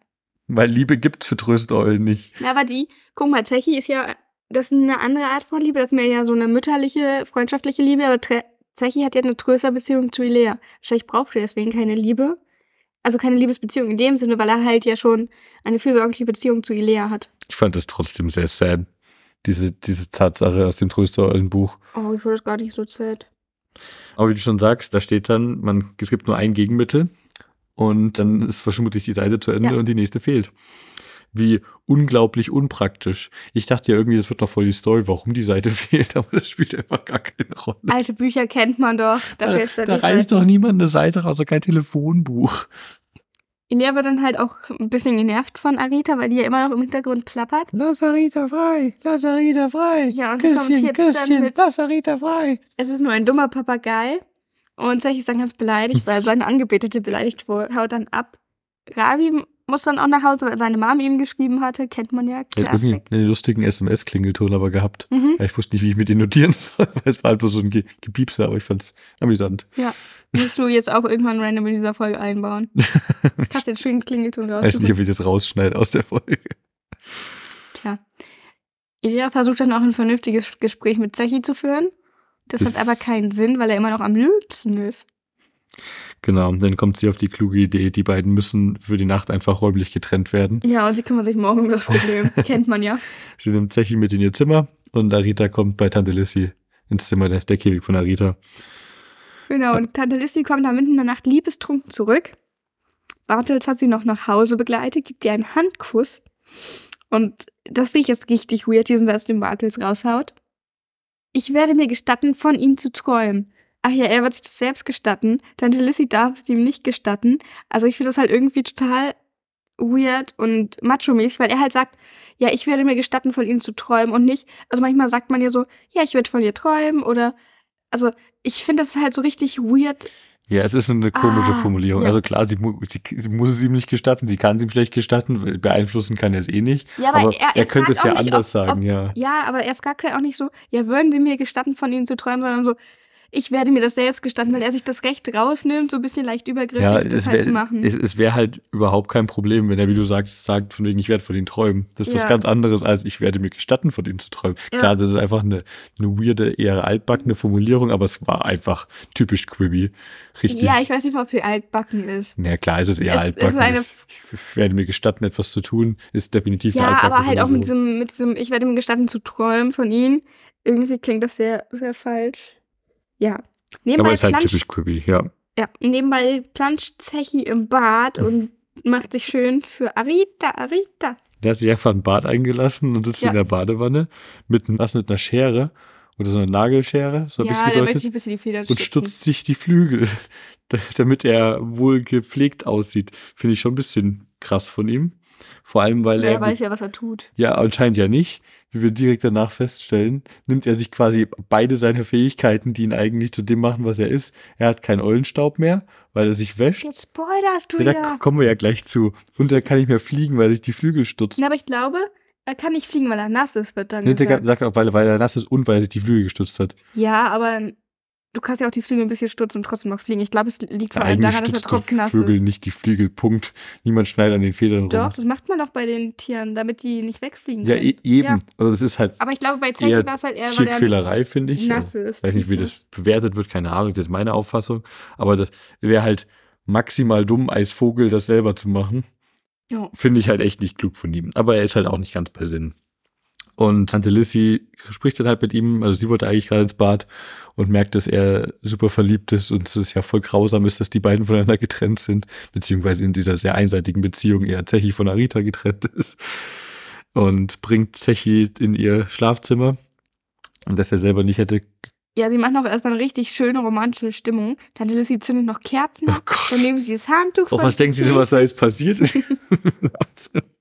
Weil Liebe gibt für Tröstereulen nicht. Na, aber die, guck mal, Techi ist ja, das ist eine andere Art von Liebe, das ist mehr ja so eine mütterliche, freundschaftliche Liebe, aber Tre Zechi hat ja eine Trösterbeziehung zu Ilea. Wahrscheinlich braucht er deswegen keine Liebe. Also keine Liebesbeziehung in dem Sinne, weil er halt ja schon eine fürsorgliche Beziehung zu Ilea hat. Ich fand das trotzdem sehr sad. Diese, diese Tatsache aus dem Tröstereulenbuch. Oh, ich wurde das gar nicht so sad. Aber wie du schon sagst, da steht dann, man, es gibt nur ein Gegenmittel und dann ist vermutlich die Seite zu Ende Ja. und die nächste fehlt. wie unglaublich unpraktisch. Ich dachte ja irgendwie, das wird noch voll die Story, warum die Seite fehlt, aber das spielt einfach gar keine Rolle. Alte Bücher kennt man doch. Da, Da, da reißt doch niemand eine Seite raus, also kein Telefonbuch. Ilea wird dann halt auch ein bisschen genervt von Arita, weil die ja immer noch im Hintergrund plappert. Lass Arita frei, lass Arita frei. Ja, und sie kommt jetzt dann mit- lass Arita frei. Es ist nur ein dummer Papagei. Und Zechi ist dann ganz beleidigt, weil seine Angebetete beleidigt wurde, haut dann ab. Ravi muss dann auch nach Hause, weil seine Mom ihm geschrieben hatte. Kennt man ja, Er hat irgendwie einen lustigen SMS-Klingelton aber gehabt. Mhm. Ich wusste nicht, wie ich mit den notieren soll, weil es war halt bloß so ein Ge Gepiepse, aber ich fand's amüsant. Ja. Musst du jetzt auch irgendwann random in dieser Folge einbauen. Kannst den schönen Klingelton Ich weiß nicht, ob ich das rausschneide aus der Folge. Tja. Ilea versucht dann auch ein vernünftiges Gespräch mit Zechi zu führen. Das, Das- hat aber keinen Sinn, weil er immer noch am Lübsten ist. Genau, und dann kommt sie auf die kluge Idee, die beiden müssen für die Nacht einfach räumlich getrennt werden. Ja, und sie kümmert sich morgen um das Problem. Kennt man ja. Sie nimmt Zechi mit in ihr Zimmer und Arita kommt bei Tante Lissy ins Zimmer, der, der Käfig von Arita. Genau, und Tante Lissy kommt dann mitten in der Nacht liebestrunken zurück. Bartels hat sie noch nach Hause begleitet, gibt ihr einen Handkuss. Und das finde ich jetzt richtig weird, diesen Satz, den Bartels raushaut. Ich werde mir gestatten, von ihm zu träumen. Ach ja, er wird sich das selbst gestatten. Tante Lissy darf es ihm nicht gestatten. Also ich finde das halt irgendwie total weird und macho-mäßig, weil er halt sagt, ja, ich werde mir gestatten, von ihnen zu träumen und nicht, also manchmal sagt man ja so, ja, ich werde von dir träumen oder, also ich finde das halt so richtig weird. Ja, es ist eine komische Ah, Formulierung. ja. Also klar, sie, sie, sie muss es ihm nicht gestatten, sie kann es ihm schlecht gestatten, beeinflussen kann er es eh nicht. Ja, aber aber er, er- er könnte es ja nicht, anders ob- sagen, ob- ja. Ja, aber er fragt halt auch nicht so, ja, würden sie mir gestatten, von ihnen zu träumen, sondern so, ich werde mir das selbst gestatten, weil er sich das Recht rausnimmt, so ein bisschen leicht übergriffig, Ja, das es halt zu wäre machen. es, es wär halt überhaupt kein Problem, wenn er, wie du sagst, sagt, von wegen, ich werde von ihnen träumen. Das ist was Ja. ganz anderes, als ich werde mir gestatten, von ihnen zu träumen. Ja. Klar, das ist einfach eine, eine weirde, eher altbackene Formulierung, aber es war einfach typisch Quibby. Richtig. ja, ich weiß nicht, ob sie altbacken ist. Na klar, es ist eher Es- es altbacken. eine- ich werde mir gestatten, etwas zu tun, ist definitiv Ja, altbackene aber halt auch mit diesem, mit diesem, ich werde mir gestatten zu träumen von ihnen. Irgendwie klingt das sehr, sehr falsch. Ja. Nebenbei Aber ist halt planscht- typisch Quibby, ja. Ja, nebenbei planscht Zechi im Bad und macht sich schön für Arita, Arita. Der hat sich einfach ein Bad eingelassen und sitzt Ja. in der Badewanne mit, was, mit einer Schere oder so einer Nagelschere, so habe ich ja, gedeutet. sich ein bisschen die Feder und stutzt sich die Flügel, da- damit er wohl gepflegt aussieht. Finde ich schon ein bisschen krass von ihm. Vor allem, weil Er er, weiß ja, was er tut. ja, anscheinend ja nicht, wie wir direkt danach feststellen, nimmt er sich quasi beide seine Fähigkeiten, die ihn eigentlich zu dem machen, was er ist. Er hat keinen Eulenstaub mehr, weil er sich wäscht. Jetzt spoilerst du Ja, ja. da kommen wir ja gleich zu. Und er kann nicht mehr fliegen, weil sich die Flügel stutzen. Na, aber ich glaube, er kann nicht fliegen, weil er nass ist, wird dann Nee, gesagt. sagt auch, weil, weil er nass ist und weil er sich die Flügel gestutzt hat. Ja, aber du kannst ja auch die Flügel ein bisschen stutzen und trotzdem noch fliegen. Ich glaube, es liegt vor allem daran, dass er doch tropfnass Vögel ist. nicht die Flügel, Punkt. Niemand schneidet an den Federn Doch, rum. das macht man doch bei den Tieren, damit die nicht wegfliegen Ja, können. e eben. Ja. Aber das ist halt Aber ich glaube, bei eher war es halt eher, er Tierquälerei, finde ich. nass Ich ist. weiß nicht, wie das bewertet wird, keine Ahnung, das ist meine Auffassung. Aber das wäre halt maximal dumm, als Vogel das selber zu machen. Ja. Finde ich halt echt nicht klug von ihm. Aber er ist halt auch nicht ganz bei Sinn. Und Tante Lissy spricht dann halt mit ihm, also sie wollte eigentlich gerade ins Bad und merkt, dass er super verliebt ist und dass es ja voll grausam ist, dass die beiden voneinander getrennt sind, beziehungsweise in dieser sehr einseitigen Beziehung eher Zechi von Arita getrennt ist. Und bringt Zechi in ihr Schlafzimmer und dass er selber nicht hätte. Ja, sie machen auch erstmal eine richtig schöne romantische Stimmung. Tante Lissy zündet noch Kerzen. Oh Dann Gott. nehmen sie das Handtuch Auf von was denken Sie was da jetzt passiert ist?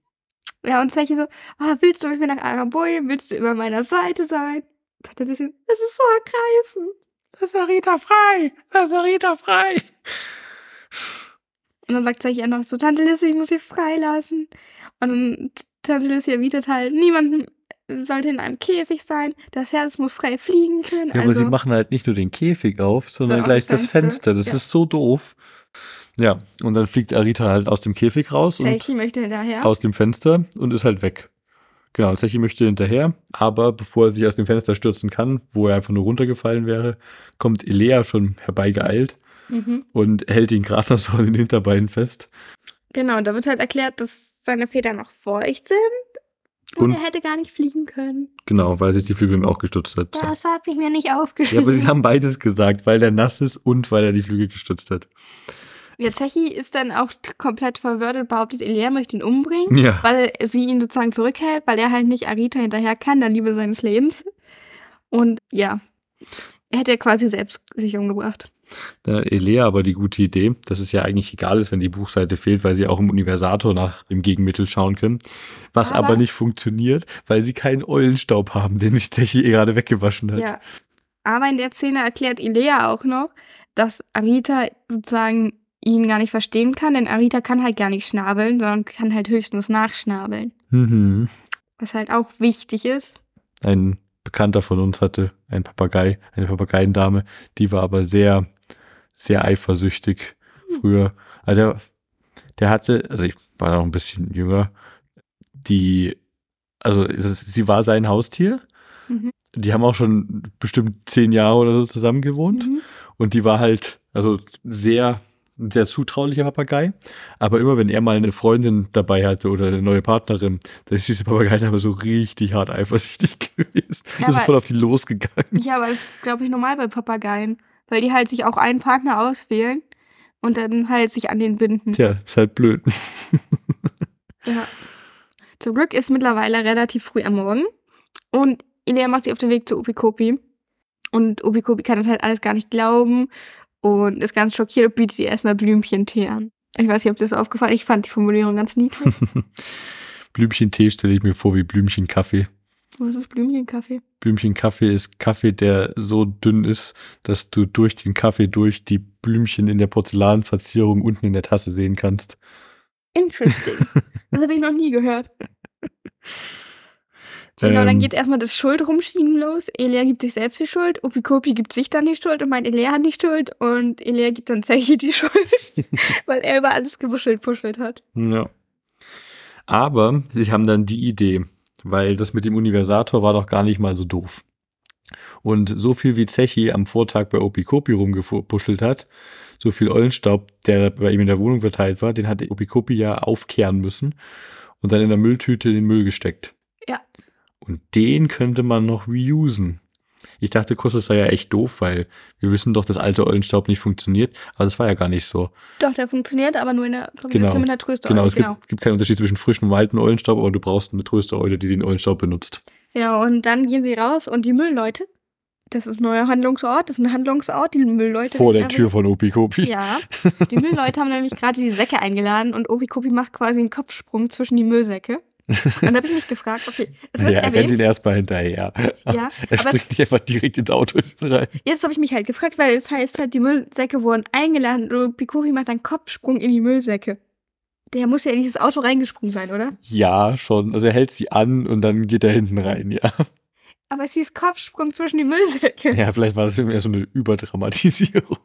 Ja, und Zechi so, ah, willst du mit mir nach Araboy? Willst du über meiner Seite sein? Tante Lissy, das ist so ergreifend. Lass Arita frei! Lass Arita frei! Und dann sagt Zechi einfach so, Tante Lissy, ich muss sie freilassen. Und dann Tante Lissy erwidert halt, niemand sollte in einem Käfig sein. Das Herz muss frei fliegen können. Ja, aber also, sie machen halt nicht nur den Käfig auf, sondern gleich das das Fenster. Fenster. Das Ja. ist so doof. Ja, und dann fliegt Arita halt aus dem Käfig raus und Zechi möchte hinterher. aus dem Fenster und ist halt weg. Genau, Zechi möchte hinterher, aber bevor er sich aus dem Fenster stürzen kann, wo er einfach nur runtergefallen wäre, kommt Elea schon herbeigeeilt Mhm. und hält ihn gerade noch so an den Hinterbeinen fest. Genau, da wird halt erklärt, dass seine Federn noch feucht sind. Und, Und- er hätte gar nicht fliegen können. Genau, weil sich die Flügel ihm auch gestutzt hat. Das habe ich mir nicht aufgeschrieben. Ja, aber sie haben beides gesagt, weil der nass ist und weil er die Flügel gestützt hat. Ja, Zechi ist dann auch komplett verwirrt und behauptet, Elia möchte ihn umbringen, Ja. weil sie ihn sozusagen zurückhält, weil er halt nicht Arita hinterher kann, der Liebe seines Lebens. Und ja, er hätte quasi selbst sich umgebracht. Dann hat Elea aber die gute Idee, dass es ja eigentlich egal ist, wenn die Buchseite fehlt, weil sie auch im Universator nach dem Gegenmittel schauen können. Was aber, Aber- nicht funktioniert, weil sie keinen Eulenstaub haben, den sich Techi gerade weggewaschen hat. Ja. Aber in der Szene erklärt Ilea auch noch, dass Arita sozusagen ihn gar nicht verstehen kann, denn Arita kann halt gar nicht schnabeln, sondern kann halt höchstens nachschnabeln. Mhm. Was halt auch wichtig ist. Ein Bekannter von uns hatte einen Papagei, eine Papageiendame, die war aber sehr, sehr eifersüchtig früher. Also der, der hatte, also ich war noch ein bisschen jünger, die, also sie war sein Haustier. Mhm. Die haben auch schon bestimmt zehn Jahre oder so zusammen gewohnt. Mhm. Und die war halt, also sehr, ein sehr zutraulicher Papagei. Aber immer wenn er mal eine Freundin dabei hatte oder eine neue Partnerin, dann ist diese Papagei aber so richtig hart eifersüchtig gewesen. Ja, ist voll auf die losgegangen. Ja, aber das ist, glaube ich, normal bei Papageien. Weil die halt sich auch einen Partner auswählen und dann halt sich an den binden. Tja, ist halt blöd. Ja. Zum Glück ist mittlerweile relativ früh am Morgen und Ilea macht sich auf den Weg zu Opikopi. Und Opikopi kann das halt alles gar nicht glauben und ist ganz schockiert und bietet ihr erstmal Blümchentee an. Ich weiß nicht, ob dir das aufgefallen ist. Ich fand die Formulierung ganz niedlich. Blümchentee stelle ich mir vor wie Blümchenkaffee. Was ist Blümchenkaffee? Blümchenkaffee ist Kaffee, der so dünn ist, dass du durch den Kaffee durch die Blümchen in der Porzellanverzierung unten in der Tasse sehen kannst. Interesting. das habe ich noch nie gehört. Genau, dann Ähm, geht erstmal das Schuldrumschieben los. Elia gibt sich selbst die Schuld, Opikopi gibt sich dann die Schuld und meint, Elia hat die Schuld und Elia gibt dann Zechi die Schuld, weil er über alles gewuschelt puschelt hat. Ja. Aber sie haben dann die Idee, weil das mit dem Universator war doch gar nicht mal so doof. Und so viel wie Zechi am Vortag bei Opikopi rumgepuschelt hat, so viel Eulenstaub, der bei ihm in der Wohnung verteilt war, den hat Opikopi ja aufkehren müssen und dann in der Mülltüte in den Müll gesteckt. Und den könnte man noch reusen. Ich dachte kurz, das sei ja echt doof, weil wir wissen doch, dass alte Eulenstaub nicht funktioniert, aber das war ja gar nicht so. Doch, der funktioniert, aber nur in der Kombination Genau. mit der Tröste. Genau, es genau. Gibt, gibt keinen Unterschied zwischen frischem und alten Eulenstaub, aber du brauchst eine Tröstereule, die den Eulenstaub benutzt. Genau, und dann gehen sie raus und die Müllleute, das ist ein neuer Handlungsort, das ist ein Handlungsort, die Müllleute. Vor der Tür von Opikopi. Ja, die Müllleute haben nämlich gerade die Säcke eingeladen und Opikopi macht quasi einen Kopfsprung zwischen die Müllsäcke. Und da habe ich mich gefragt, okay, es wird Ja, er rennt erwähnt, ihn erstmal hinterher. ja, Er springt nicht einfach direkt ins Auto rein. jetzt habe ich mich halt gefragt, weil es heißt halt, die Müllsäcke wurden eingeladen und Opikopi macht einen Kopfsprung in die Müllsäcke. Der muss ja in dieses Auto reingesprungen sein, oder? Ja, schon. Also er hält sie an und dann geht er hinten rein, ja. Aber es hieß Kopfsprung zwischen die Müllsäcke. Ja, vielleicht war das irgendwie so eine Überdramatisierung.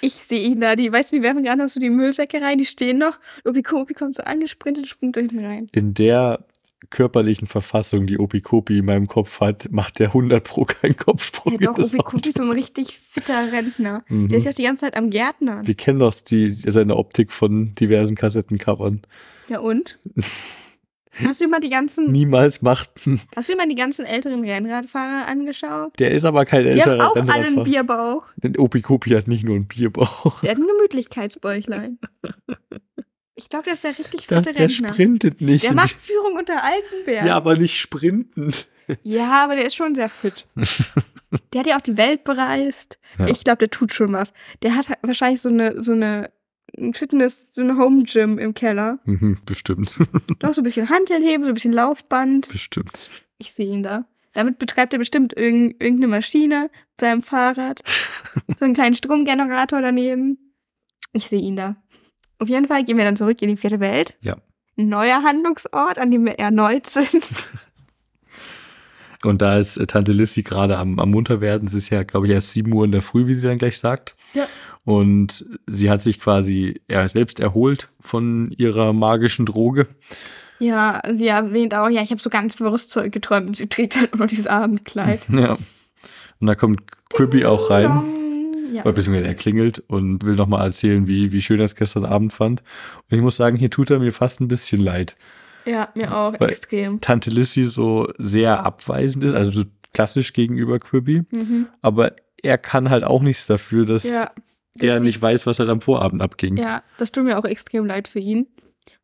Ich sehe ihn da, die, weißt du, die werfen gerade noch so die Müllsäcke rein, die stehen noch. Opikopi kommt so angesprintet und springt so hinten rein. In der körperlichen Verfassung, die Opikopi in meinem Kopf hat, macht der 100 pro keinen Kopfsprung Ja, doch, Opikopi ist so ein richtig fitter Rentner. Mhm. Der ist ja auch die ganze Zeit am Gärtnern. Wir kennen doch die, seine Optik von diversen Kassettencovern. Ja, und? Hast du immer die ganzen, Niemals macht hast du immer die ganzen älteren Rennradfahrer angeschaut? Der ist aber kein älterer haben auch alle einen Rennradfahrer. Bierbauch. Denn Opikopi hat nicht nur einen Bierbauch. Der hat ein Gemütlichkeitsbäuchlein. Ich glaube, der ist der richtig Der, fitte der Rentner. sprintet nicht. Der macht Führung unter Altenberg. ja, aber nicht sprintend. Ja, aber der ist schon sehr fit. Der hat ja auch die Welt bereist. Ja. Ich glaube, der tut schon was. Der hat wahrscheinlich so eine, so eine Fitness, so eine Home Gym im Keller. Mhm, bestimmt. Doch so ein bisschen Hantelheben, so ein bisschen Laufband. bestimmt. Ich sehe ihn da. Damit betreibt er bestimmt irgend, irgendeine Maschine mit seinem Fahrrad. so einen kleinen Stromgenerator daneben. Ich sehe ihn da. Auf jeden Fall gehen wir dann zurück in die vierte Welt. Ja. Ein neuer Handlungsort, an dem wir erneut sind. Und da ist äh, Tante Lissy gerade am, am Munterwerden. Es ist ja, glaube ich, erst 7 Uhr in der Früh, wie sie dann gleich sagt. Ja. Und sie hat sich quasi ja, selbst erholt von ihrer magischen Droge. Ja, sie erwähnt auch, ja, ich habe so ganz wirres Zeug geträumt und sie trägt halt nur dieses Abendkleid. Ja. Und da kommt Quippy auch rein. Ja. Oder beziehungsweise er klingelt und will nochmal erzählen, wie, wie schön er es gestern Abend fand. Und ich muss sagen, hier tut er mir fast ein bisschen leid. Ja, mir auch, Weil- extrem. Tante Lissy so sehr abweisend ist, also so klassisch gegenüber Quibi. Mhm. Aber er kann halt auch nichts dafür, dass Ja, Das- nicht weiß, was halt am Vorabend abging. Ja, das tut mir auch extrem leid für ihn.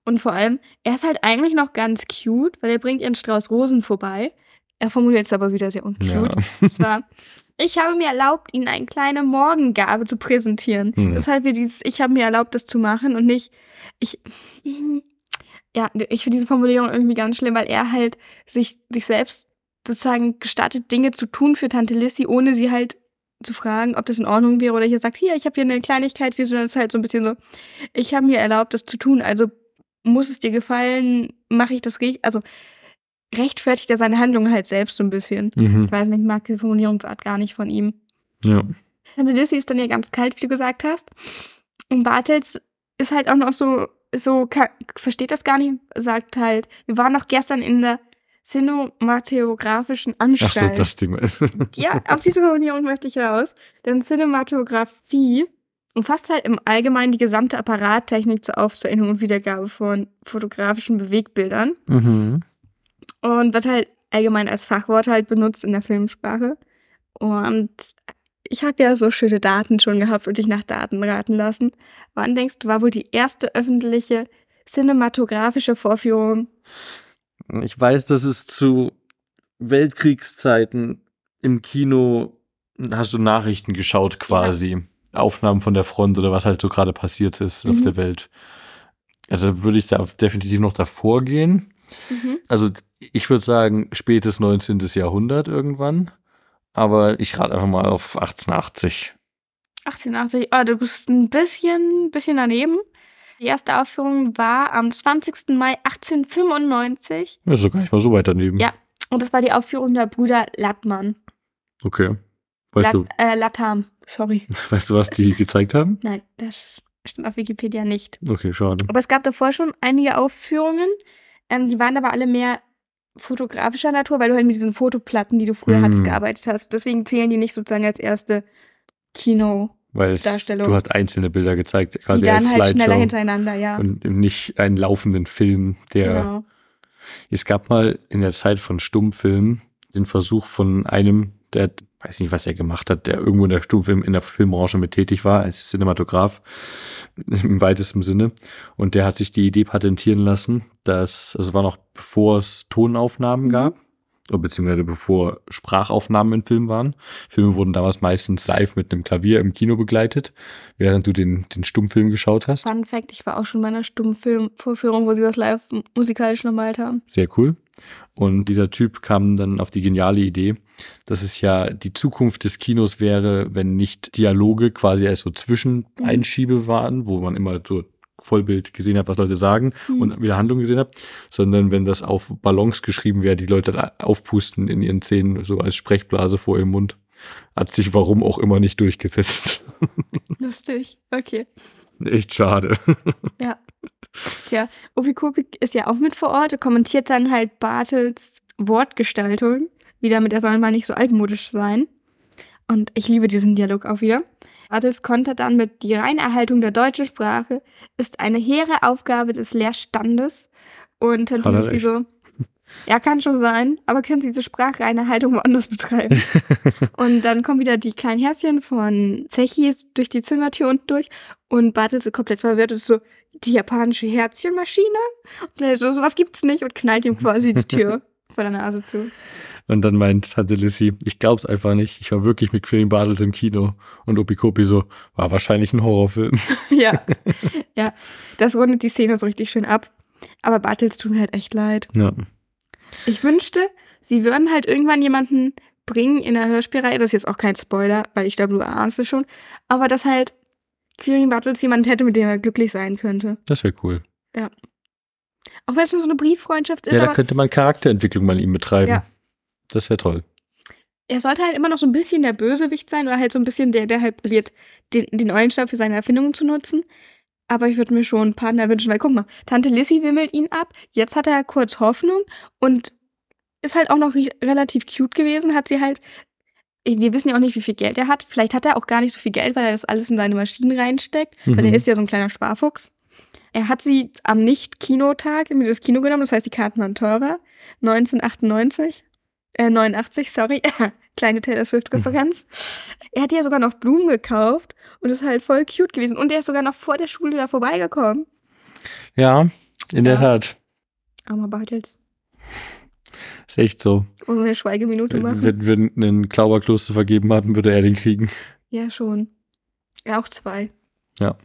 Und vor allem, er ist halt eigentlich noch ganz cute, weil er bringt ihren Strauß Rosen vorbei. Er formuliert es aber wieder sehr uncute. Und zwar, ich habe mir erlaubt, Ihnen eine kleine Morgengabe zu präsentieren. Hm. Deshalb wir dieses, ich habe mir erlaubt, das zu machen und nicht, ich, ja, ich finde diese Formulierung irgendwie ganz schlimm, weil er halt sich, sich selbst sozusagen gestattet, Dinge zu tun für Tante Lissy, ohne sie halt zu fragen, ob das in Ordnung wäre oder hier sagt, hier, ich habe hier eine Kleinigkeit es ist halt so ein bisschen so, ich habe mir erlaubt, das zu tun, also muss es dir gefallen, mache ich das richtig, also rechtfertigt er seine Handlungen halt selbst so ein bisschen. Mhm. Ich weiß nicht, ich mag diese Formulierungsart gar nicht von ihm. Ja. Tante Lissy ist dann ja ganz kalt, wie du gesagt hast. Und Bartels ist halt auch noch so, so ka- versteht das gar nicht, sagt halt, wir waren noch gestern in der cinematographischen Ach Anstalt. so, das Ding. Ja, auf diese Formulierung möchte ich raus. Denn Cinematografie umfasst halt im Allgemeinen die gesamte Apparattechnik zur Aufzeichnung und Wiedergabe von fotografischen Bewegbildern mhm. und wird halt allgemein als Fachwort halt benutzt in der Filmsprache. Und ich habe ja so schöne Daten schon gehabt und dich nach Daten raten lassen. Wann denkst du, war wohl die erste öffentliche cinematografische Vorführung? Ich weiß, dass es zu Weltkriegszeiten im Kino hast du Nachrichten geschaut quasi. Aufnahmen von der Front oder was halt so gerade passiert ist auf Mhm. der Welt. Also würde ich da definitiv noch davor gehen. Mhm. Also ich würde sagen, spätes 19. Jahrhundert irgendwann. Aber ich rate einfach mal auf 1880. 1880. Oh, du bist ein bisschen, bisschen daneben. Die erste Aufführung war am 20. Mai 1895 Das ist doch gar nicht mal so weit daneben. Ja. und das war die Aufführung der Brüder Lattmann. Okay. Weißt, Lat du, äh, Latam, sorry. weißt du, was die gezeigt haben? Nein, das stand auf Wikipedia nicht. Okay, schade. Aber es gab davor schon einige Aufführungen. Ähm, die waren aber alle mehr fotografischer Natur, weil du halt mit diesen Fotoplatten, die du früher Mm. hattest, gearbeitet hast. Deswegen zählen die nicht sozusagen als erste Kino, Weil es, Darstellung. du hast einzelne Bilder gezeigt, die quasi dann als halt schneller Slideshow. hintereinander, ja. Und nicht einen laufenden Film, der. genau. Es gab mal in der Zeit von Stummfilmen den Versuch von einem, der weiß nicht, was er gemacht hat, der irgendwo in der Stummfilm, in der Filmbranche mit tätig war, als Cinematograph im weitesten Sinne. Und der hat sich die Idee patentieren lassen, dass, also war noch bevor es Tonaufnahmen Mhm. gab, oder beziehungsweise bevor Sprachaufnahmen in Filmen waren. Filme wurden damals meistens live mit einem Klavier im Kino begleitet, während du den, den Stummfilm geschaut hast. Fun Fact, ich war auch schon bei einer Stummfilmvorführung, wo sie das live musikalisch normalt haben. Sehr cool. Und dieser Typ kam dann auf die geniale Idee, dass es ja die Zukunft des Kinos wäre, wenn nicht Dialoge quasi als so Zwischeneinschiebe waren, wo man immer so Vollbild gesehen hat, was Leute sagen Mhm. und wieder Handlung gesehen hat, sondern wenn das auf Ballons geschrieben wäre, die Leute aufpusten in ihren Zähnen, so als Sprechblase vor ihrem Mund. Hat sich warum auch immer nicht durchgesetzt. Lustig. Okay. Echt schade. Ja. Ja, Opi Kopik ist ja auch mit vor Ort, kommentiert dann halt Bartels Wortgestaltung. Wieder mit, er soll mal nicht so altmodisch sein. Und ich liebe diesen Dialog auch wieder. Bartels kontert dann mit, die Reinerhaltung der deutschen Sprache ist eine hehre Aufgabe des Lehrstandes. Und dann tut sie so, ja, kann schon sein, aber können Sie diese Sprachreinerhaltung woanders betreiben? und dann kommen wieder die kleinen Herzchen von Zechi durch die Zimmertür unten durch und Bartels ist komplett verwirrt und ist so, die japanische Herzchenmaschine? Und so, sowas gibt's nicht und knallt ihm quasi die Tür vor der Nase zu. Und dann meint Tante Lissy, ich glaub's einfach nicht. Ich war wirklich mit Quilling Bartels im Kino. Und Opikopi so, war wahrscheinlich ein Horrorfilm. ja. Ja. Das rundet die Szene so richtig schön ab. Aber Bartels tun halt echt leid. Ja. Ich wünschte, sie würden halt irgendwann jemanden bringen in der Hörspielreihe. Das ist jetzt auch kein Spoiler, weil ich glaube, du ahnst es schon. Aber dass halt Queering Battles jemand hätte, mit dem er glücklich sein könnte. Das wäre cool. Auch wenn es nur so eine Brieffreundschaft ist, Ja, da könnte man Charakterentwicklung mal ihm betreiben. Ja. Das wäre toll. er sollte halt immer noch so ein bisschen der Bösewicht sein oder halt so ein bisschen der, der halt probiert, den, den Eulenstab für seine Erfindungen zu nutzen. Aber ich würde mir schon einen Partner wünschen, weil guck mal, Tante Lissy wimmelt ihn ab, jetzt hat er kurz Hoffnung und ist halt auch noch relativ cute gewesen, hat sie halt, wir wissen ja auch nicht, wie viel Geld er hat. Vielleicht hat er auch gar nicht so viel Geld, weil er das alles in seine Maschinen reinsteckt, weil Mhm. er ist ja so ein kleiner Sparfuchs. Er hat sie am Nicht-Kinotag mit ins Kino genommen, das heißt, die Karten waren teurer. 1998, äh, 89, sorry, kleine Taylor Swift-Referenz. er hat ja sogar noch Blumen gekauft und ist halt voll cute gewesen. Und er ist sogar noch vor der Schule da vorbeigekommen. Ja, in der Ja. Tat. Armer Bartels. Ist echt so. Wir eine Schweigeminute machen? wenn wir einen Klauberkloster vergeben hatten, würde er den kriegen. Ja, schon. Ja, auch zwei. Ja.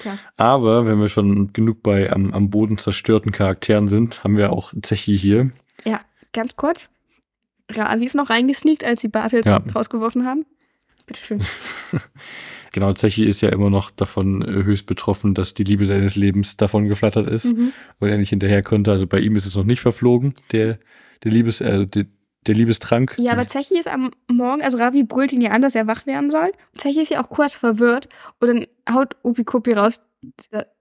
Tja. Aber wenn wir schon genug bei am, am Boden zerstörten Charakteren sind, haben wir auch Zechi hier. Ganz kurz. Ravi ist noch reingesneakt, als sie Bartels Ja. rausgeworfen haben. Bitteschön. Genau, Zechi ist ja immer noch davon äh, höchst betroffen, dass die Liebe seines Lebens davon geflattert ist Mhm. und er nicht hinterher konnte. Also bei ihm ist es noch nicht verflogen, der, der, Liebes, äh, der, der Liebestrank. Ja, aber Zechi ist am Morgen, also Ravi brüllt ihn ja an, dass er wach werden soll. Und Zechi ist ja auch kurz verwirrt. Und dann haut Opikopi raus,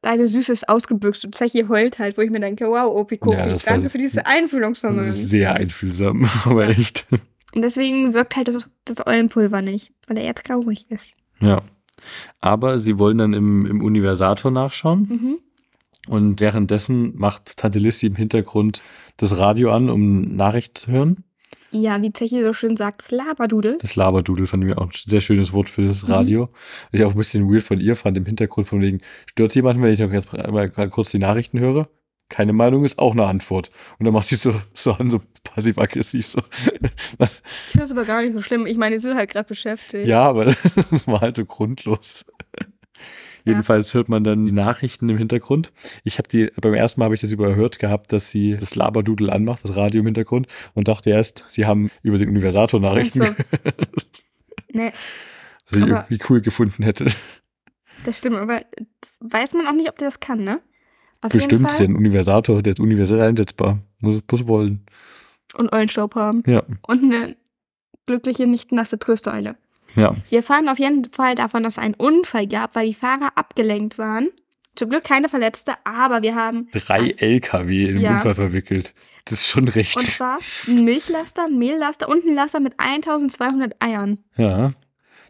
deine Süße ist ausgebüxt. Und Zechi heult halt, wo ich mir denke, wow, Opikopi, Ja, danke für dieses Das Einfühlungsvermögen. ist sehr einfühlsam, aber echt. Und deswegen wirkt halt das, das Eulenpulver nicht, weil er eher traurig ist. Ja. Aber sie wollen dann im, im Universator nachschauen. Mhm. Und währenddessen macht Tante Lissy im Hintergrund das Radio an, um Nachrichten zu hören. Ja, wie Zechi so schön sagt, das Laberdudel. Das Laberdudel fand ich auch ein sehr schönes Wort für das Radio. Was ich auch ein bisschen weird von ihr fand im Hintergrund von wegen, stört jemand, wenn ich noch jetzt mal kurz die Nachrichten höre? Keine Meinung ist auch eine Antwort. Und dann macht sie so, so an, so passiv-aggressiv. So. Ich finde das aber gar nicht so schlimm. Ich meine, die sind halt gerade beschäftigt. ja, aber das war halt so grundlos. Jedenfalls hört man dann die Nachrichten im Hintergrund. Ich habe die, beim ersten Mal habe ich das überhört gehabt, dass sie das Laberdudel anmacht, das Radio im Hintergrund, und dachte erst, sie haben über den Universator Nachrichten Ach so. gehört, Nee, was ich Aber- irgendwie cool gefunden hätte. das stimmt, aber weiß man auch nicht, ob der das kann, ne? Auf Bestimmt jeden ist Fall. ein Universator, der ist universell einsetzbar. Muss, muss wollen. Und Eulenstaub haben. Ja, Und eine glückliche, nicht nasse Trösteule. Ja. Wir erfahren auf jeden Fall davon, dass es einen Unfall gab, weil die Fahrer abgelenkt waren. Zum Glück keine Verletzte, aber wir haben Drei LKW in den Ja. Unfall verwickelt. Das ist schon recht. und zwar ein Milchlaster, ein Mehllaster und ein Laster mit 1200 Eiern. Ja,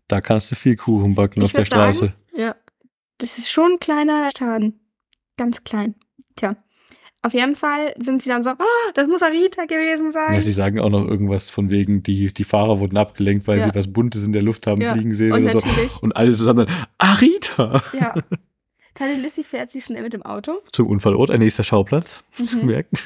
da kannst du viel Kuchen backen Ich auf der würd sagen, Straße. Ja. Das ist schon ein kleiner Schaden. Ganz klein. Tja. Auf jeden Fall sind sie dann so, oh, das muss Arita gewesen sein. Ja, sie sagen auch noch irgendwas von wegen, die, die Fahrer wurden abgelenkt, weil Ja. sie was Buntes in der Luft haben Ja. fliegen sehen und oder so. natürlich, Und alle zusammen dann, Arita! ja. Tante Lissy fährt sie schnell mit dem Auto. Zum Unfallort, ein nächster Schauplatz, Mhm. gemerkt.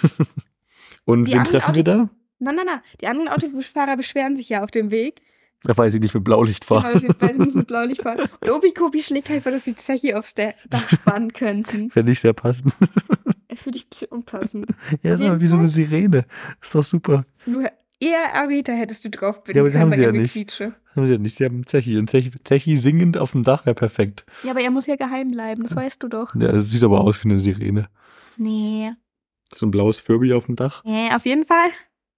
Und Die wen treffen wir da? Nein, nein, nein. Die anderen Autofahrer beschweren sich ja auf dem Weg. Da weiß ich nicht mit Blaulicht Genau, fahren. sie weil sie nicht mit Blaulicht fahren. Und Obi-Kobi schlägt halt vor, dass sie Zeche aufs Da- Dach spannen könnten. Fände ich sehr passend. Finde ich ein bisschen unpassend. Ja, ist aber wie so eine Sirene. Ist doch super. Du, eher Arita hättest du drauf binden Ja, aber können haben bei sie ja nicht. Gequietsche. Haben sie ja nicht. Sie haben Zechi. Und Zechi, Zechi singend auf dem Dach, ja perfekt. Ja, aber er muss ja geheim bleiben, das weißt du doch. Ja, das sieht aber aus wie eine Sirene. Nee. So ein blaues Furby auf dem Dach. Nee, auf jeden Fall.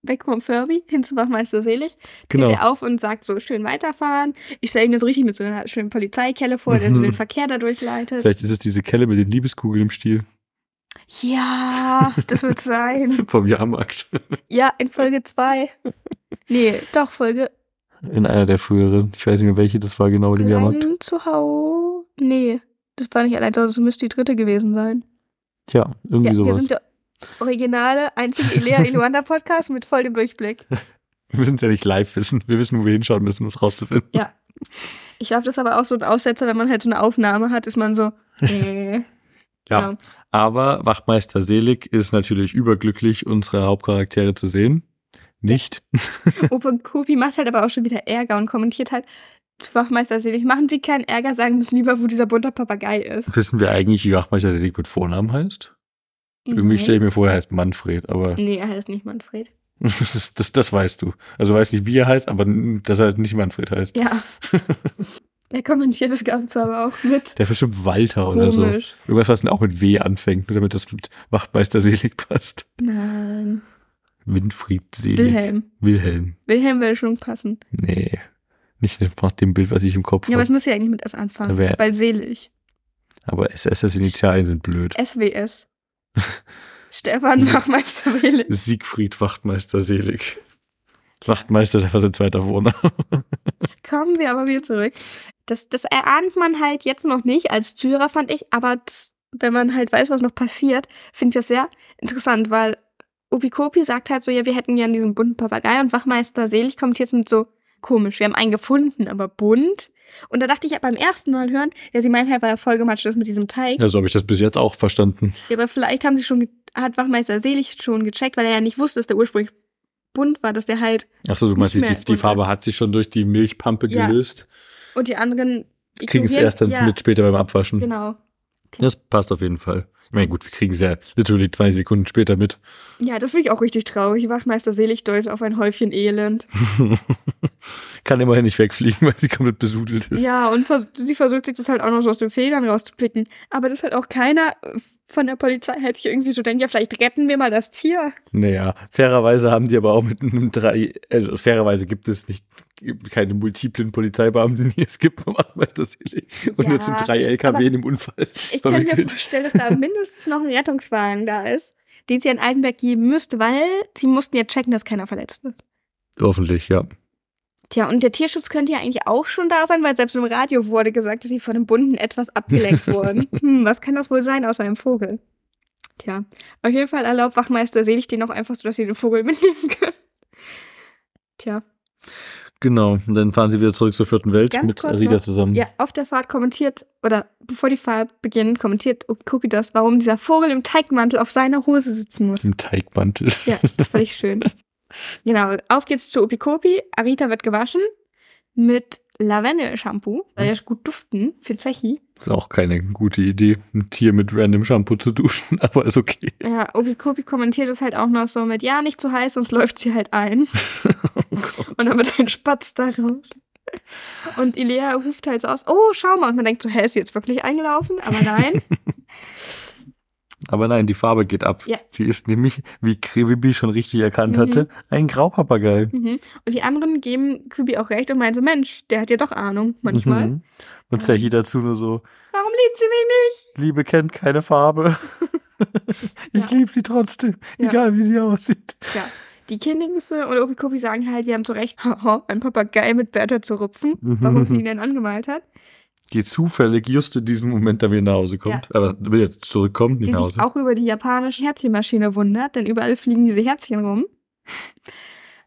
Weg vom Furby, hin zu Wachmeister Selig. Genau. Geht er auf und sagt so, schön weiterfahren. Ich stelle mir so richtig mit so einer schönen Polizeikelle vor, der so den Verkehr da durchleitet. Vielleicht ist es diese Kelle mit den Liebeskugeln im Stiel Ja, das wird sein. vom Jahrmarkt. Ja, in Folge 2. Nee, doch, Folge In einer der früheren. Ich weiß nicht mehr, welche das war genau dem Jahrmarkt. Allein zu Hause. Nee, das war nicht allein das müsste die dritte gewesen sein. Tja, irgendwie Ja, wir sowas. sind der originale, einzige Elea Iluanda Podcast mit voll dem Durchblick. Wir müssen es ja nicht live wissen. Wir wissen, wo wir hinschauen müssen, um es rauszufinden. Ja. Ich glaube, das ist aber auch so ein Aussetzer, wenn man halt so eine Aufnahme hat, ist man so. Äh, Ja. Aber Wachtmeister Selig ist natürlich überglücklich, unsere Hauptcharaktere zu sehen. Nicht. Opa Kopi macht halt aber auch schon wieder Ärger und kommentiert halt zu Wachmeister Selig. Machen Sie keinen Ärger, sagen Sie lieber, wo dieser bunte Papagei ist. Wissen wir eigentlich, wie Wachtmeister Selig mit Vornamen heißt? Irgendwie stelle ich mir vor, er heißt Manfred, aber Nee, er heißt nicht Manfred. das, das, das weißt du. Also weißt nicht, wie er heißt, aber dass er nicht Manfred heißt. Ja. er kommentiert das Ganze aber auch mit. Der ist bestimmt Walter oder so. Komisch. Irgendwas, was dann auch mit W anfängt, nur damit das mit Wachtmeister Selig passt. Nein. Winfried Selig. Wilhelm. Wilhelm. Wilhelm würde schon passen. Nee. Nicht nach dem Bild, was ich im Kopf Ja, aber habe. es muss ja eigentlich mit S anfangen. Weil selig. Aber SSS Initialien sind blöd. SWS. Stefan Wachmeister Selig. Siegfried Wachtmeister Selig. Wachtmeister ist einfach sein zweiter Vorname. Kommen wir aber wieder zurück. Das, das erahnt man halt jetzt noch nicht als Zuhörer, fand ich, aber das, wenn man halt weiß, was noch passiert, finde ich das sehr interessant, weil Opikopi sagt halt so, ja, wir hätten ja diesen bunten Papagei und Wachmeister Selig kommt jetzt mit so, komisch. Wir haben einen gefunden, aber bunt. Und da dachte ich ja beim ersten Mal hören, ja, sie meinen halt, weil er vollgematscht ist mit diesem Teig. Ja, so habe ich das bis jetzt auch verstanden. Ja, aber vielleicht haben sie schon, hat Wachmeister Selig schon gecheckt, weil er ja nicht wusste, dass der ursprünglich bunt war, dass der halt, Achso, du meinst, die, die Farbe ist. hat sich schon durch die Milchpampe Ja. gelöst. Und die anderen die Kriegen es erst dann ja, mit später beim Abwaschen. Genau. Das passt auf jeden Fall. Ich meine, gut, wir kriegen es ja literally zwei Sekunden später mit. Ja, das finde ich auch richtig traurig. Wachmeister Selig deutet auf ein Häufchen Elend. Kann immerhin nicht wegfliegen, weil sie komplett besudelt ist. Ja, und vers sie versucht sich das halt auch noch so aus den Federn rauszupicken. Aber das halt auch keiner von der Polizei halt sich irgendwie so denkt, ja, vielleicht retten wir mal das Tier. Naja, fairerweise haben die aber auch mit einem drei, also fairerweise gibt es nicht keine multiplen Polizeibeamten, die es gibt Wachmeister Selig. Und Ja, jetzt sind drei LKW in dem Unfall. Ich kann mir vorstellen, dass da mindestens noch ein Rettungswagen da ist, den sie an Altenberg geben müsste, weil sie mussten ja checken, dass keiner verletzt ist. Hoffentlich, ja. Tja, und der Tierschutz könnte ja eigentlich auch schon da sein, weil selbst im Radio wurde gesagt, dass sie von dem Bunten etwas abgelenkt wurden. Hm, was kann das wohl sein außer einem Vogel? Tja, auf jeden Fall erlaubt Wachmeister Selig den noch einfach so, dass sie den Vogel mitnehmen können. Tja, Genau. Und dann fahren sie wieder zurück zur vierten Welt Ganz mit noch. zusammen. ja, auf der Fahrt kommentiert, oder bevor die Fahrt beginnt, kommentiert Kupi das, warum dieser Vogel im Teigmantel auf seiner Hose sitzen muss. Im Teigmantel. Ja, das fand ich schön. Genau, auf geht's zu Opikopi. Arita wird gewaschen mit Lavendel-Shampoo. Soll ja gut duften für Zechi. Ist auch keine gute Idee, ein Tier mit random Shampoo zu duschen, aber ist okay. Ja, Opikopi kommentiert es halt auch noch so mit, ja, nicht zu heiß, sonst läuft sie halt ein. Und dann wird ein Spatz daraus. Und Ilea ruft halt so aus, oh, schau mal. Und man denkt so, hä, ist sie jetzt wirklich eingelaufen? Aber nein. Aber nein, die Farbe geht ab. Ja. Sie ist nämlich, wie Kribibi schon richtig erkannt Mhm. hatte, ein Graupapagei. Mhm. Und die anderen geben Kubi auch recht und meinen so, Mensch, der hat ja doch Ahnung manchmal. Mhm. Und Zechi dazu nur so, Warum liebt sie mich nicht? Liebe kennt keine Farbe. ich Ja. liebe sie trotzdem, Ja. egal wie sie aussieht. Ja, die Kindingse und Opikopi sagen halt, wir haben zu Recht, ein Papagei mit Bertha zu rupfen, warum sie ihn denn angemalt hat. Die zufällig just in diesem Moment dann wieder nach Hause kommt. Aber wieder zurückkommt, nicht Die nach sich Hause. auch über die japanische Herzchenmaschine wundert, denn überall fliegen diese Herzchen rum.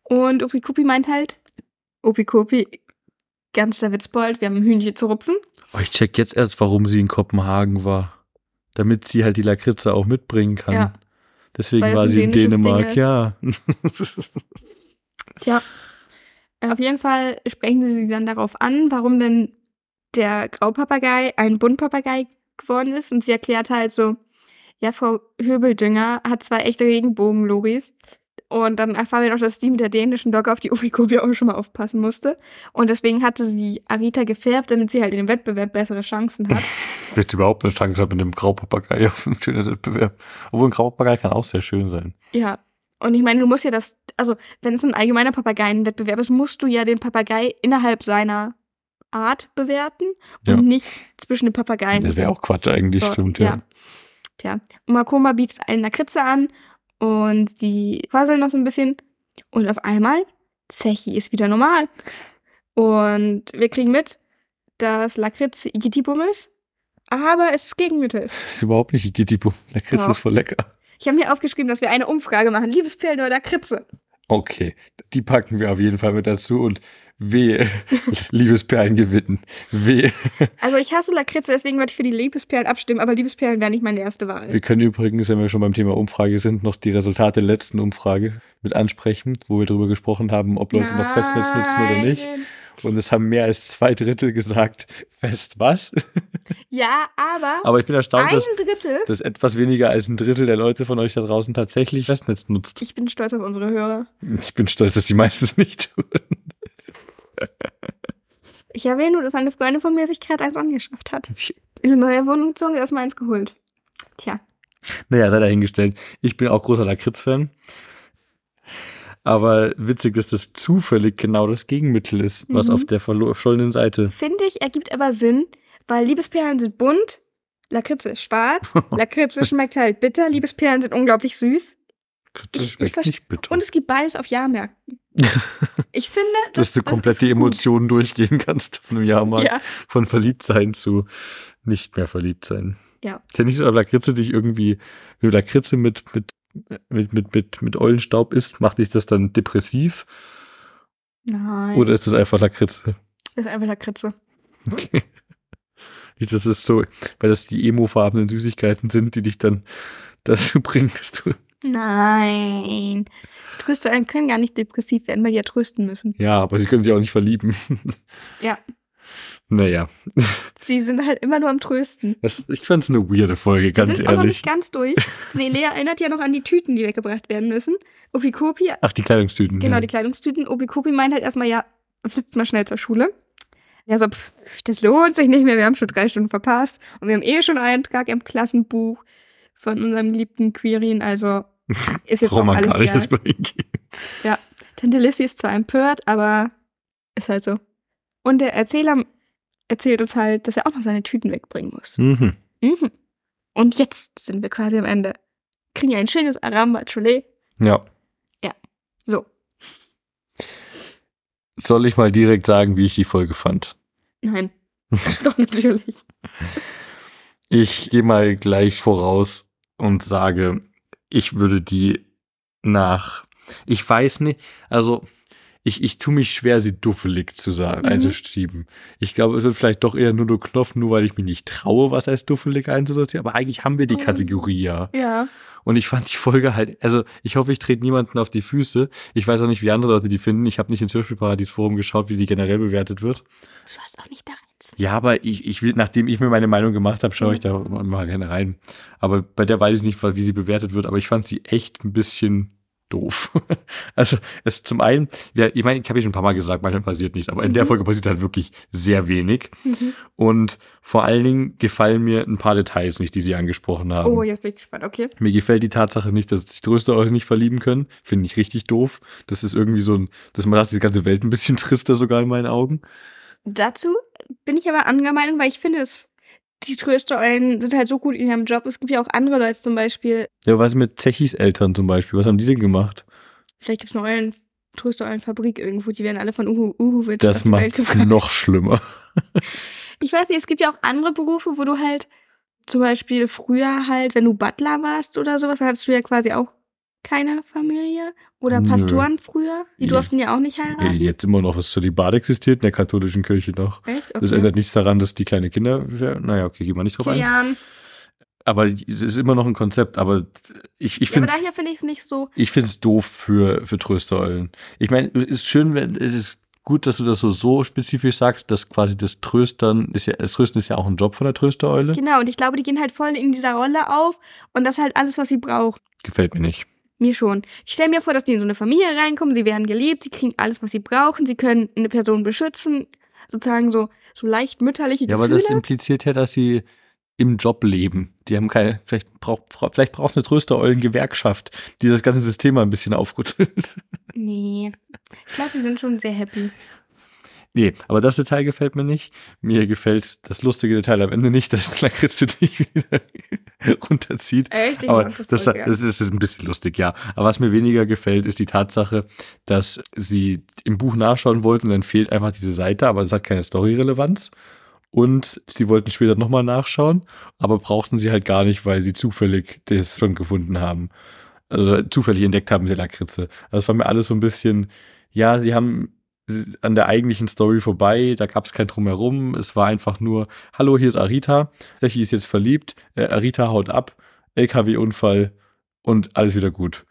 Und Opikopi meint halt, Opikopi, ganz der Witzbold, wir haben ein Hühnchen zu rupfen. Oh, ich check jetzt erst, warum sie in Kopenhagen war. Damit sie halt die Lakritze auch mitbringen kann. Ja. Deswegen Weil war sie in Dänemark, ja. Tja. Auf jeden Fall sprechen sie sie dann darauf an, warum denn der Graupapagei ein Buntpapagei geworden ist. Und sie erklärt halt so, ja, Frau Höbeldünger hat zwei echte Regenbogen-Loris. Und dann erfahren wir noch, dass die mit der dänischen Dogge auf die Ufikobia auch schon mal aufpassen musste. Und deswegen hatte sie Arita gefärbt, damit sie halt in dem Wettbewerb bessere Chancen hat. Wird überhaupt eine Chance haben mit dem Graupapagei auf einem schönen Wettbewerb. Obwohl ein Graupapagei kann auch sehr schön sein. ja. Und ich meine, du musst ja das, also wenn es ein allgemeiner Papageienwettbewerb ist, musst du ja den Papagei innerhalb seiner Art bewerten Ja. und nicht zwischen den Papageien. Das wäre auch Quatsch eigentlich, So, stimmt, ja. ja. Tja, und Makoma bietet einen Lakritze an und die quasseln noch so ein bisschen. Und auf einmal, Zechi ist wieder normal. Und wir kriegen mit, dass Lakritze Igitibum ist, aber es ist Gegenmittel. Das ist überhaupt nicht Igitipo. Lakritze Ja. ist voll lecker. Ich habe mir aufgeschrieben, dass wir eine Umfrage machen. Liebespillen oder Lakritze? Okay, die packen wir auf jeden Fall mit dazu und wehe, Liebesperlen gewinnen. Wehe. Also ich hasse Lakritze, deswegen würde ich für die Liebesperlen abstimmen, aber Liebesperlen wäre nicht meine erste Wahl. Wir können übrigens, wenn wir schon beim Thema Umfrage sind, noch die Resultate der letzten Umfrage mit ansprechen, wo wir darüber gesprochen haben, ob Leute noch Festnetz nutzen oder nicht. Nein. Und es haben mehr als zwei Drittel gesagt, fest was? Ja, aber, Aber ich bin erstaunt, ein dass, dass etwas weniger als ein Drittel der Leute von euch da draußen tatsächlich Festnetz nutzt. Ich bin stolz auf unsere Hörer. Ich bin stolz, dass die meisten es nicht tun. Ich erwähne nur, dass eine Freundin von mir sich gerade eins angeschafft hat. In eine neue Wohnung gezogen, erst mal eins geholt. Tja. Naja, sei dahingestellt. Ich bin auch großer Lakritz-Fan. Aber witzig, dass das zufällig genau das Gegenmittel ist, was Mhm. auf der verschollenen Seite. Finde ich, ergibt aber Sinn, weil Liebesperlen sind bunt, Lakritze ist schwarz, Lakritze schmeckt halt bitter, Liebesperlen sind unglaublich süß. Das Ich- ich schmeckt verste- nicht bitter. Und es gibt beides auf Jahrmärkten. Ich finde, dass du komplett die. Emotionen durchgehen kannst von einem Jahrmarkt. Ja, Von verliebt sein zu nicht mehr verliebt sein. Ja. Ist ja nicht so, aber Lakritze dich irgendwie, wenn du Lakritze mit, mit, mit, mit, mit, mit Eulenstaub isst, macht dich das dann depressiv? Nein. Oder ist das einfach Lakritze? das ist einfach Lakritze. Okay. Nicht, Das ist so, weil das die emofarbenen Süßigkeiten sind, die dich dann dazu bringen, dass du. Nein. Tröster können gar nicht depressiv werden, weil die ja trösten müssen. Ja, aber sie können sich auch nicht verlieben. Ja. Naja, Sie sind halt immer nur am Trösten. das, ich fand's eine weirde Folge, Wir ganz sind auch noch ehrlich. nicht ganz durch. Nee, Lea erinnert ja noch an die Tüten, die weggebracht werden müssen. Opikopi, Ach, die Kleidungstüten. genau, ja. die Kleidungstüten. Opikopi meint halt erstmal, ja, sitzt mal schnell zur Schule. Ja, so, pff, das lohnt sich nicht mehr, wir haben schon drei Stunden verpasst. Und wir haben eh schon einen Eintrag im Klassenbuch von unserem geliebten Quirin, also ist jetzt auch alles egal. mal hingehen. Tante Lissy ist zwar empört, aber ist halt so. Und der Erzähler erzählt uns halt, dass er auch noch seine Tüten wegbringen muss. Mhm. Mhm. Und jetzt sind wir quasi am Ende. Kriegen ja ein schönes Aramba Cholet. Ja. So. Soll ich mal direkt sagen, wie ich die Folge fand? Nein. Doch, natürlich. Ich gehe mal gleich voraus und sage, ich würde die nach. Ich weiß nicht, also ich, ich tue mich schwer, sie duffelig zu sagen, Mhm. einzuschieben. Ich glaube, es wird vielleicht doch eher nur der Knopf, nur weil ich mich nicht traue, was als duffelig einzusortieren. Aber eigentlich haben wir die Mhm. Kategorie ja. Ja. Und ich fand die Folge halt, also ich hoffe, ich trete niemanden auf die Füße. Ich weiß auch nicht, wie andere Leute die finden. Ich habe nicht ins Hörspielparadies-Forum geschaut, wie die generell bewertet wird. Du hast auch nicht da rein. Ja, aber ich, ich will, nachdem ich mir meine Meinung gemacht habe, schaue ich da Mhm. mal gerne rein. Aber bei der weiß ich nicht, wie sie bewertet wird, aber ich fand sie echt ein bisschen doof. also es zum einen, ja, ich meine, ich habe ja schon ein paar Mal gesagt, manchmal passiert nichts, aber in der Mhm. Folge passiert halt wirklich sehr wenig. Mhm. Und vor allen Dingen gefallen mir ein paar Details nicht, die sie angesprochen haben. Oh, jetzt bin ich gespannt. Okay. Mir gefällt die Tatsache nicht, dass sich Tröster euch nicht verlieben können. Finde ich richtig doof. Das ist irgendwie so ein, das macht diese ganze Welt ein bisschen trister sogar in meinen Augen. Dazu bin ich aber anderer Meinung, weil ich finde, dass die Tröstereulen sind halt so gut in ihrem Job. Es gibt ja auch andere Leute zum Beispiel. Ja, was mit Zechis Eltern zum Beispiel? Was haben die denn gemacht? Vielleicht gibt es eine Eulen, Tröstereulenfabrik irgendwo. Die werden alle von Uhu, Uhuwitsch Das macht's noch schlimmer. Ich weiß nicht, es gibt ja auch andere Berufe, wo du halt zum Beispiel früher halt, wenn du Butler warst oder sowas, hattest du ja quasi auch keine Familie. Oder Nö. Pastoren früher, die Ja. durften ja auch nicht heiraten. Jetzt immer noch was Zölibat existiert in der katholischen Kirche noch. Echt? Das Okay. ändert nichts daran, dass die kleine Kinder, naja, okay, gehen wir nicht drauf ein. Kilian. Aber es ist immer noch ein Konzept, aber ich, ich Ja, aber finde daher finde ich es nicht so. ich finde es doof für, für Tröstereulen. Ich meine, es ist schön, wenn, es ist gut, dass du das so, so spezifisch sagst, dass quasi das Tröstern ist ja, das Trösten ist ja auch ein Job von der Tröstereule. Genau, und ich glaube, die gehen halt voll in dieser Rolle auf und das ist halt alles, was sie braucht. Gefällt mir nicht. Mir schon. Ich stelle mir vor, dass die in so eine Familie reinkommen, sie werden geliebt, sie kriegen alles, was sie brauchen, sie können eine Person beschützen, sozusagen so, so leicht mütterliche Ja, aber Gefühle. das impliziert ja, dass sie im Job leben. Die haben keine, vielleicht braucht, vielleicht braucht eine Tröstereulen-Gewerkschaft, die das ganze System mal ein bisschen aufrüttelt. nee. Ich glaube, die sind schon sehr happy. Nee, aber das Detail gefällt mir nicht. Mir gefällt das lustige Detail am Ende nicht, dass Lakritze dich wieder runterzieht. Echt? Ich Aber das, das, voll das ist ein bisschen lustig, ja. Aber was mir weniger gefällt, ist die Tatsache, dass sie im Buch nachschauen wollten und dann fehlt einfach diese Seite, aber es hat keine Story-Relevanz. Und sie wollten später nochmal nachschauen, aber brauchten sie halt gar nicht, weil sie zufällig das schon gefunden haben. Also zufällig entdeckt haben mit der Lakritze. Also es war mir alles so ein bisschen, ja, sie haben an der eigentlichen Story vorbei, da gab es kein Drumherum, es war einfach nur, hallo, hier ist Arita, Sechi ist jetzt verliebt, äh, Arita haut ab, LKW-Unfall und alles wieder gut.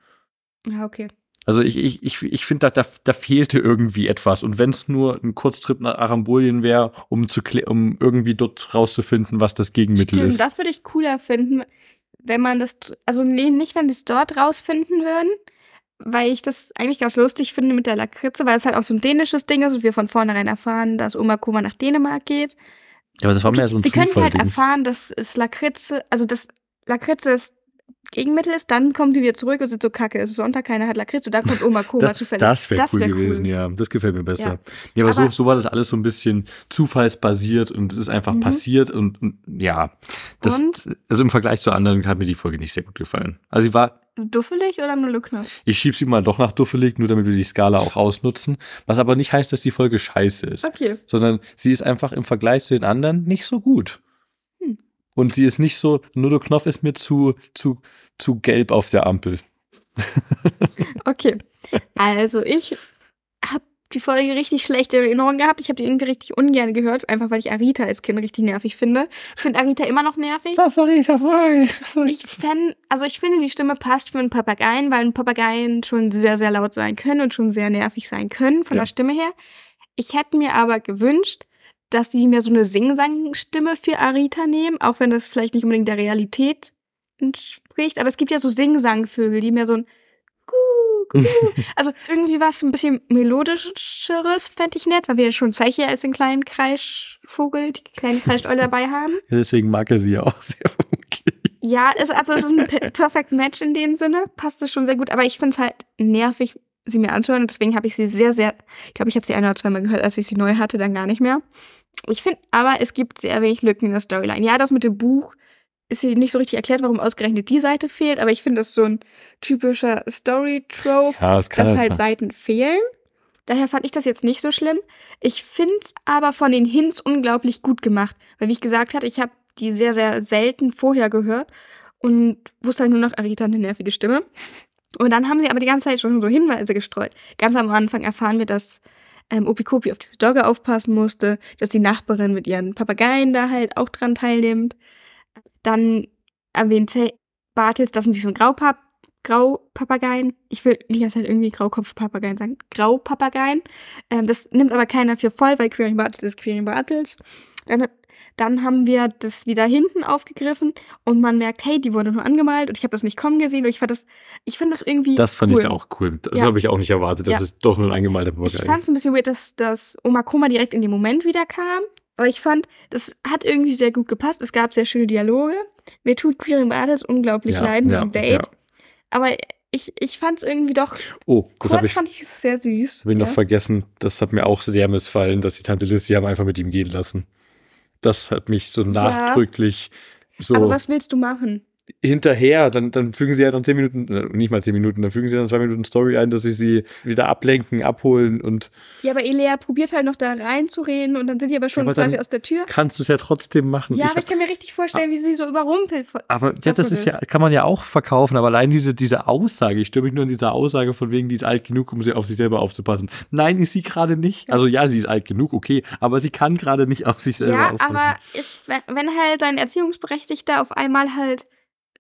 Ja, okay. Also ich, ich, ich, ich finde, da, da, da fehlte irgendwie etwas. Und wenn es nur ein Kurztrip nach Arambolien wäre, um, zu um irgendwie dort rauszufinden, was das Gegenmittel Stimmt, ist. das würde ich cooler finden, wenn man das, also nee, nicht, wenn sie es dort rausfinden würden, weil ich das eigentlich ganz lustig finde mit der Lakritze, weil es halt auch so ein dänisches Ding ist und wir von vornherein erfahren, dass Oma Koma nach Dänemark geht. Ja, aber das war mehr so ein sie können halt Zufall-Ding. erfahren, dass es Lakritze, also dass Lakritze das Gegenmittel ist, dann kommen sie wieder zurück und sind so kacke, es ist Sonntag, keiner hat Lakritze und dann kommt Oma Koma Das, zufällig. das wäre cool wär gewesen, ja. Das gefällt mir besser. Ja. Ja, aber, Aber- so, so war das alles so ein bisschen zufallsbasiert und es ist einfach Mhm. passiert und, und ja. Das, Und? Also im Vergleich zu anderen hat mir die Folge nicht sehr gut gefallen. Also sie war, Duffelig oder nur Lückner? ich schieb sie mal doch nach duffelig, nur damit wir die Skala auch ausnutzen. Was aber nicht heißt, dass die Folge scheiße ist. Okay. sondern sie ist einfach im Vergleich zu den anderen nicht so gut. Hm. Und sie ist nicht so, Nudo Knopf ist mir zu, zu, zu gelb auf der Ampel. Okay. Also ich habe die Folge richtig schlechte Erinnerungen gehabt. Ich habe die irgendwie richtig ungern gehört, einfach weil ich Arita als Kind richtig nervig finde. Ich finde Arita immer noch nervig. Das Arita voll. Ich fände, also ich finde, die Stimme passt für einen Papageien, weil ein Papageien schon sehr, sehr laut sein können und schon sehr nervig sein können von Ja. der Stimme her. Ich hätte mir aber gewünscht, dass sie mir so eine Sing-Sang-Stimme für Arita nehmen, auch wenn das vielleicht nicht unbedingt der Realität entspricht. Aber es gibt ja so Sing-Sang-Vögel, die mehr so ein. Also irgendwie was ein bisschen melodischeres fände ich nett, weil wir ja schon Zeichen als den kleinen Kreischvogel, die kleine Kreischeule dabei haben. Deswegen mag er sie ja auch sehr vermutlich. Ja, es, also es ist ein pe- perfect Match in dem Sinne, passt es schon sehr gut, aber ich finde es halt nervig, sie mir anzuhören und deswegen habe ich sie sehr, sehr, ich glaube, ich habe sie ein oder zweimal gehört, als ich sie neu hatte, dann gar nicht mehr. Ich finde aber, es gibt sehr wenig Lücken in der Storyline. Ja, das mit dem Buch ist hier nicht so richtig erklärt, warum ausgerechnet die Seite fehlt, aber ich finde, das ist so ein typischer Story-Trope, Ja, das dass halt Seiten fehlen. Daher fand ich das jetzt nicht so schlimm. Ich finde es aber von den Hints unglaublich gut gemacht. Weil, wie ich gesagt hatte, ich habe die sehr, sehr selten vorher gehört und wusste halt nur noch, Arita eine nervige Stimme. Und dann haben sie aber die ganze Zeit schon so Hinweise gestreut. Ganz am Anfang erfahren wir, dass ähm, Opikopi auf die Dogge aufpassen musste, dass die Nachbarin mit ihren Papageien da halt auch dran teilnimmt. Dann erwähnt Bartels das mit diesen Graupap Graupapageien. Ich will die ganze Zeit irgendwie Graukopfpapageien sagen. Graupapageien. Ähm, das nimmt aber keiner für voll, weil Queering Bartels ist Queering Bartels. Dann, dann haben wir das wieder hinten aufgegriffen und man merkt, hey, die wurde nur angemalt und ich habe das nicht kommen gesehen und ich fand das, ich fand das irgendwie Das fand cool. ich auch cool. Das Ja. habe ich auch nicht erwartet, dass Ja. es doch nur ein angemalter Ich Papagei fand es ein bisschen weird, dass, dass Oma Koma direkt in dem Moment wieder kam. Aber ich fand, das hat irgendwie sehr gut gepasst. Es gab sehr schöne Dialoge. Mir tut Queering Bartels unglaublich Ja, leid mit ja, dem Date. ja. Aber ich, ich fand es irgendwie doch, Oh, das habe kurz ich, fand ich es sehr süß. hab ich noch vergessen. Das hat mir auch sehr missfallen, dass die Tante Lissy haben einfach mit ihm gehen lassen. Das hat mich so nachdrücklich so Aber was willst du machen? Hinterher, dann, dann fügen sie ja noch zehn Minuten, äh, nicht mal zehn Minuten, dann fügen sie dann zwei Minuten Story ein, dass sie sie wieder ablenken, abholen und Ja, aber Elea probiert halt noch da reinzureden und dann sind die aber schon Ja, aber dann quasi aus der Tür. kannst du es ja trotzdem machen. Ja, Ich aber ich kann mir richtig vorstellen, wie sie so überrumpelt. Aber ja, das ist ja, kann man ja auch verkaufen, aber allein diese, diese Aussage, ich störe mich nur an dieser Aussage von wegen, die ist alt genug, um sie auf sich selber aufzupassen. Nein, ist sie gerade nicht. Also ja, sie ist alt genug, okay, aber sie kann gerade nicht auf sich selber Ja, aufpassen. aber ich, wenn, wenn halt dein Erziehungsberechtigter auf einmal halt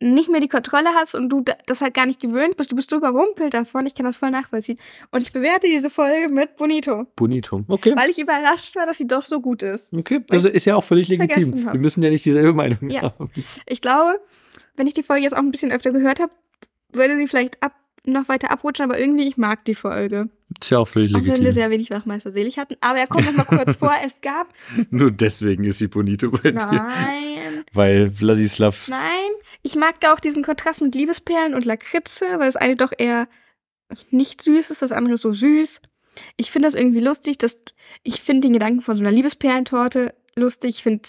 nicht mehr die Kontrolle hast und du da- das halt gar nicht gewöhnt bist, du bist so überrumpelt davon, ich kann das voll nachvollziehen. Und ich bewerte diese Folge mit Bonito, Bonito. Okay. weil ich überrascht war, dass sie doch so gut ist. Okay, also ist ja auch völlig legitim. Wir müssen ja nicht dieselbe Meinung Ja. haben. Ich glaube, wenn ich die Folge jetzt auch ein bisschen öfter gehört habe, würde sie vielleicht ab, noch weiter abrutschen, aber irgendwie, ich mag die Folge. Ist ja auch völlig Auch wenn wir legitim. sehr wenig Wachmeister selig hatten. Aber er kommt noch mal kurz vor, es gab. Nur deswegen ist sie Bonito bei dir. Nein. Weil Vladislav Nein, ich mag da auch diesen Kontrast mit Liebesperlen und Lakritze, weil das eine doch eher nicht süß ist, das andere ist so süß. Ich finde das irgendwie lustig, dass ich finde den Gedanken von so einer Liebesperlentorte lustig. Ich finde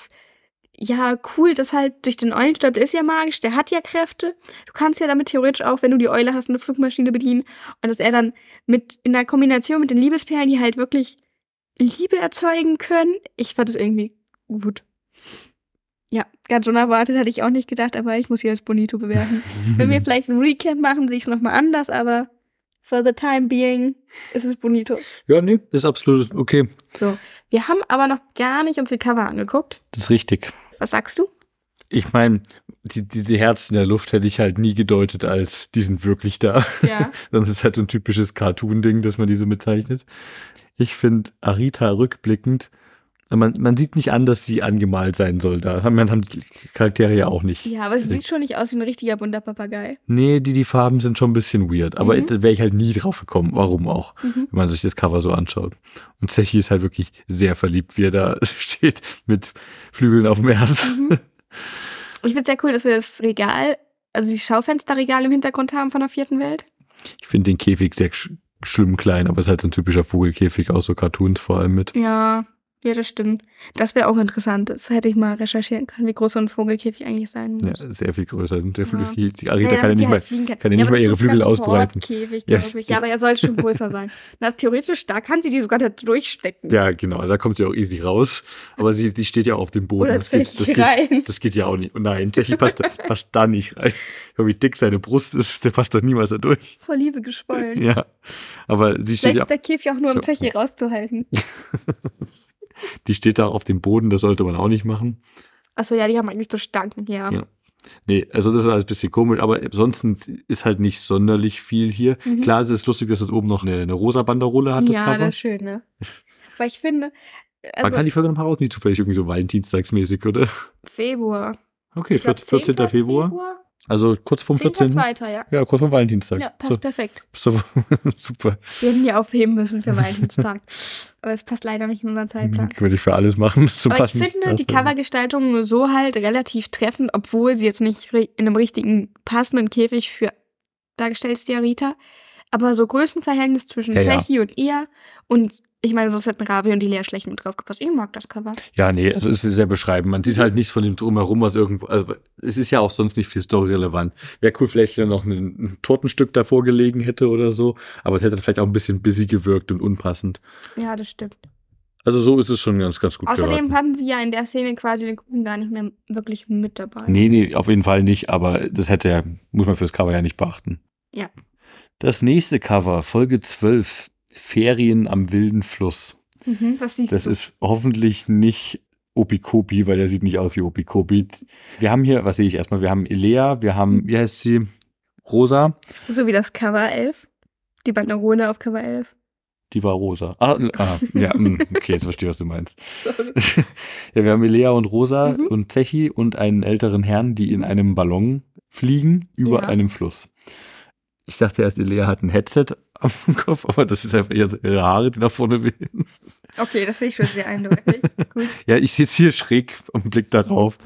ja cool, dass halt durch den Eulenstaub, der ist ja magisch, der hat ja Kräfte. Du kannst ja damit theoretisch auch, wenn du die Eule hast, eine Flugmaschine bedienen und dass er dann mit in der Kombination mit den Liebesperlen, die halt wirklich Liebe erzeugen können. Ich fand es irgendwie gut. Ja, ganz unerwartet hatte ich auch nicht gedacht, aber ich muss sie als Bonito bewerten. Wenn wir vielleicht ein Recap machen, sehe ich es nochmal anders, aber for the time being ist es Bonito. Ja, nee, ist absolut okay. So, wir haben aber noch gar nicht uns die Cover angeguckt. Das ist richtig. Was sagst du? Ich meine, die, diese Herzen in der Luft hätte ich halt nie gedeutet als, die sind wirklich da. Ja. Das ist halt so ein typisches Cartoon-Ding, dass man die so bezeichnet. Ich finde Arita rückblickend, man, man sieht nicht an, dass sie angemalt sein soll. Da haben, haben die Charaktere ja auch nicht. Ja, aber es sieht schon nicht aus wie ein richtiger bunter Papagei. Nee, die, die Farben sind schon ein bisschen weird. Aber Mhm. da wäre ich halt nie drauf gekommen. Warum auch? Mhm. Wenn man sich das Cover so anschaut. Und Zechi ist halt wirklich sehr verliebt, wie er da steht mit Flügeln auf dem Herz. Mhm. Und ich finde es sehr cool, dass wir das Regal, also die Schaufensterregal im Hintergrund haben von der vierten Welt. Ich finde den Käfig sehr sch schlimm klein, aber es ist halt so ein typischer Vogelkäfig aus so Cartoons vor allem mit. Ja. Ja, das stimmt. Das wäre auch interessant. Das hätte ich mal recherchieren können, wie groß so ein Vogelkäfig eigentlich sein Ja, muss. sehr viel größer. Der Ja. die, Arita kann ja damit sie nicht mal. halt fliegen kann. kann ja nicht mal ihre Flügel ausbreiten. Käfig, Ja. Ja, aber er soll schon größer sein. Na, theoretisch, da kann sie die sogar da durchstecken. Ja, genau, da kommt sie auch easy raus. Aber sie, die steht ja auf dem Boden. Oder das, geht, das, geht, rein. das geht ja auch nicht. Nein, Zechi passt, da- passt da nicht rein. Ja, Wie dick seine Brust ist, der passt doch niemals da durch. Vor Liebe geschwollen. Ja. Aber sie steht Vielleicht ja, ist der Käfig auch nur, um So. Techi rauszuhalten. die steht da auf dem Boden, das sollte man auch nicht machen. Achso, ja, die haben eigentlich so Stangen, ja. Ja. Nee, also das ist alles ein bisschen komisch, aber ansonsten ist halt nicht sonderlich viel hier. Mhm. Klar, es ist lustig, dass es oben noch eine, eine rosa Banderole hat, das ja, Cover. das ist schön, ne? Weil ich finde, Man also kann die Folge noch mal raus, nicht zufällig irgendwie so valentinstagsmäßig, oder? Februar. Okay, Ich glaub, 14. 10. Februar. Also kurz vorm 14. 10.2., ja. Ja, kurz vorm Valentinstag. Ja, passt so, perfekt. so, super. Wir hätten ja aufheben müssen für Valentinstag. Aber es passt leider nicht in unseren Zeitplan. Können wir nicht für alles machen. So Aber ich finde die Covergestaltung so halt relativ treffend, obwohl sie jetzt nicht in einem richtigen passenden Käfig für dargestellt ist, die Arita. Aber so Größenverhältnis zwischen Ja, ja. Zechi und ihr und ich meine, sonst hätten Ravi und die Lea schlecht mit drauf gepasst. Ich mag das Cover. Ja, nee, also es ist sehr beschreibend. Man sieht halt nichts von dem Drumherum, was irgendwo, also es ist ja auch sonst nicht viel storyrelevant. Wäre cool, vielleicht wenn noch ein, ein Tortenstück davor gelegen hätte oder so, aber es hätte vielleicht auch ein bisschen busy gewirkt und unpassend. Ja, das stimmt. Also so ist es schon ganz, ganz gut Außerdem geraten. hatten sie ja in der Szene quasi den Kuchen gar nicht mehr wirklich mit dabei. Nee, nee, auf jeden Fall nicht, aber das hätte ja, muss man fürs Cover ja nicht beachten. Ja. Das nächste Cover, Folge 12, Ferien am wilden Fluss. Mhm, was siehst Das du? ist hoffentlich nicht Opikopi, weil der sieht nicht aus wie Opikopi. Wir haben hier, was sehe ich erstmal? Wir haben Elea, wir haben, wie heißt sie? Rosa, so wie das Cover 11. Die Banderole auf Cover 11. die war rosa. Ah, ah ja, hm, okay, jetzt verstehe, was du meinst. Sorry. Ja, wir haben Elea und Rosa Mhm. und Zechi und einen älteren Herrn, die in einem Ballon fliegen über Ja. einem Fluss. Ich dachte erst, Elea hat ein Headset am Kopf, aber das ist einfach ihre ihre Haare, die nach vorne wehen. Okay, das finde ich schon sehr eindeutig. Gut. Ja, ich sitze hier schräg und blick darauf.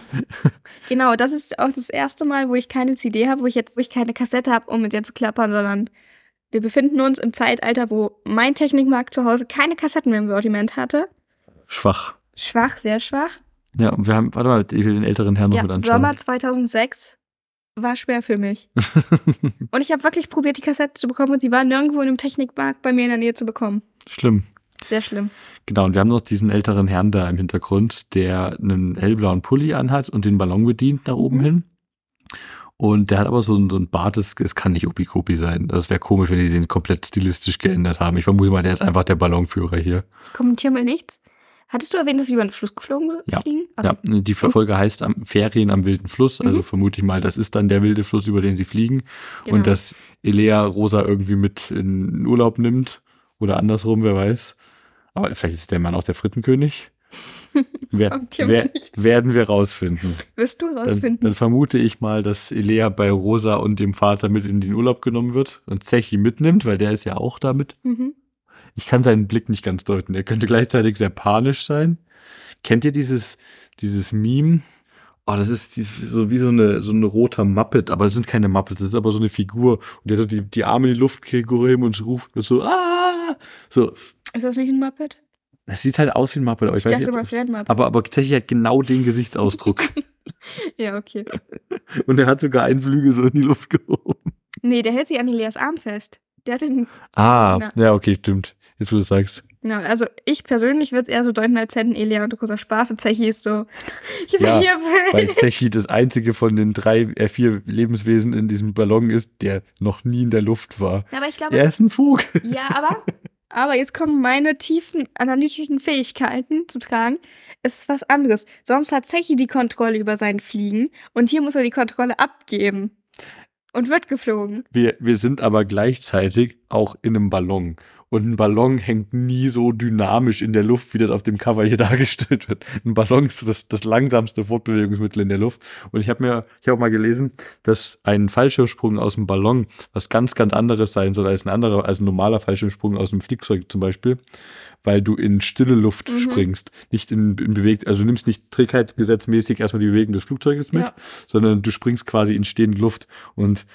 Genau, das ist auch das erste Mal, wo ich keine CD habe, wo ich jetzt wo ich keine Kassette habe, um mit der zu klappern, sondern wir befinden uns im Zeitalter, wo mein Technikmarkt zu Hause keine Kassetten mehr im Sortiment hatte. Schwach. Schwach, sehr schwach. Ja, und wir haben, warte mal, ich will den älteren Herrn noch Ja, mit anschauen. Sommer 2006 war schwer für mich. Und ich habe wirklich probiert, die Kassette zu bekommen und sie war nirgendwo in einem Technikmarkt bei mir in der Nähe zu bekommen. Schlimm. Sehr schlimm. Genau, und wir haben noch diesen älteren Herrn da im Hintergrund, der einen hellblauen Pulli anhat und den Ballon bedient nach oben Mhm. hin. Und der hat aber so ein, so ein Bart, das, es kann nicht Opikopi sein. Das wäre komisch, wenn die den komplett stilistisch geändert haben. Ich vermute mal, der ist einfach der Ballonführer hier. Ich kommentiere mal nichts. Hattest du erwähnt, dass sie über den Fluss geflogen sind? Ja. Fliegen? Also, Ja, die Folge heißt am Ferien am wilden Fluss. Also Mhm. vermute ich mal, das ist dann der wilde Fluss, über den sie fliegen. genau. Und dass Elea Rosa irgendwie mit in Urlaub nimmt. Oder andersrum, wer weiß. Aber vielleicht ist der Mann auch der Frittenkönig. Wer, wer, werden wir rausfinden. Wirst du Dann, rausfinden. dann vermute ich mal, dass Elea bei Rosa und dem Vater mit in den Urlaub genommen wird und Zechi mitnimmt, weil der ist ja auch damit. mhm. Ich kann seinen Blick nicht ganz deuten. Er könnte gleichzeitig sehr panisch sein. Kennt ihr dieses, dieses Meme? Oh, das ist die, so wie so eine, so eine roter Muppet, aber das sind keine Muppets, das ist aber so eine Figur. Und der hat so die, die Arme in die Luft gehoben und ruft so, ah! So, Ist das nicht ein Muppet? das sieht halt aus wie ein Muppet, aber ich Ich weiß dachte, nicht. das wäre ein Muppet. Aber, aber Zechi hat genau den Gesichtsausdruck. ja, okay. und er hat sogar einen Flügel so in die Luft gehoben. Nee, der hält sich an Elias Arm fest. Der hat den. Ah, Ja. ja, okay, stimmt. Jetzt, wo du sagst. Genau, also ich persönlich würde es eher so deuten, als hätten Elia und großer Spaß und Zechi ist so. Ich will Ja, hier Weil weg. Zechi das einzige von den drei, äh, vier Lebenswesen in diesem Ballon ist, der noch nie in der Luft war. Ja, aber ich glaube, Er ist ein Vogel. ja, aber. Aber jetzt kommen meine tiefen analytischen Fähigkeiten zum Tragen. Es ist was anderes. Sonst hat Zechi die Kontrolle über sein Fliegen und hier muss er die Kontrolle abgeben. Und wird geflogen. Wir, wir sind aber gleichzeitig auch in einem Ballon. Und ein Ballon hängt nie so dynamisch in der Luft, wie das auf dem Cover hier dargestellt wird. Ein Ballon ist das, das langsamste Fortbewegungsmittel in der Luft. Und ich habe mir, ich habe auch mal gelesen, dass ein Fallschirmsprung aus dem Ballon was ganz, ganz anderes sein soll als ein anderer, als ein normaler Fallschirmsprung aus dem Flugzeug zum Beispiel, weil du in stille Luft Mhm. springst, nicht in, in bewegt, also du nimmst nicht trägheitsgesetzmäßig erstmal die Bewegung des Flugzeuges mit, Ja. sondern du springst quasi in stehende Luft und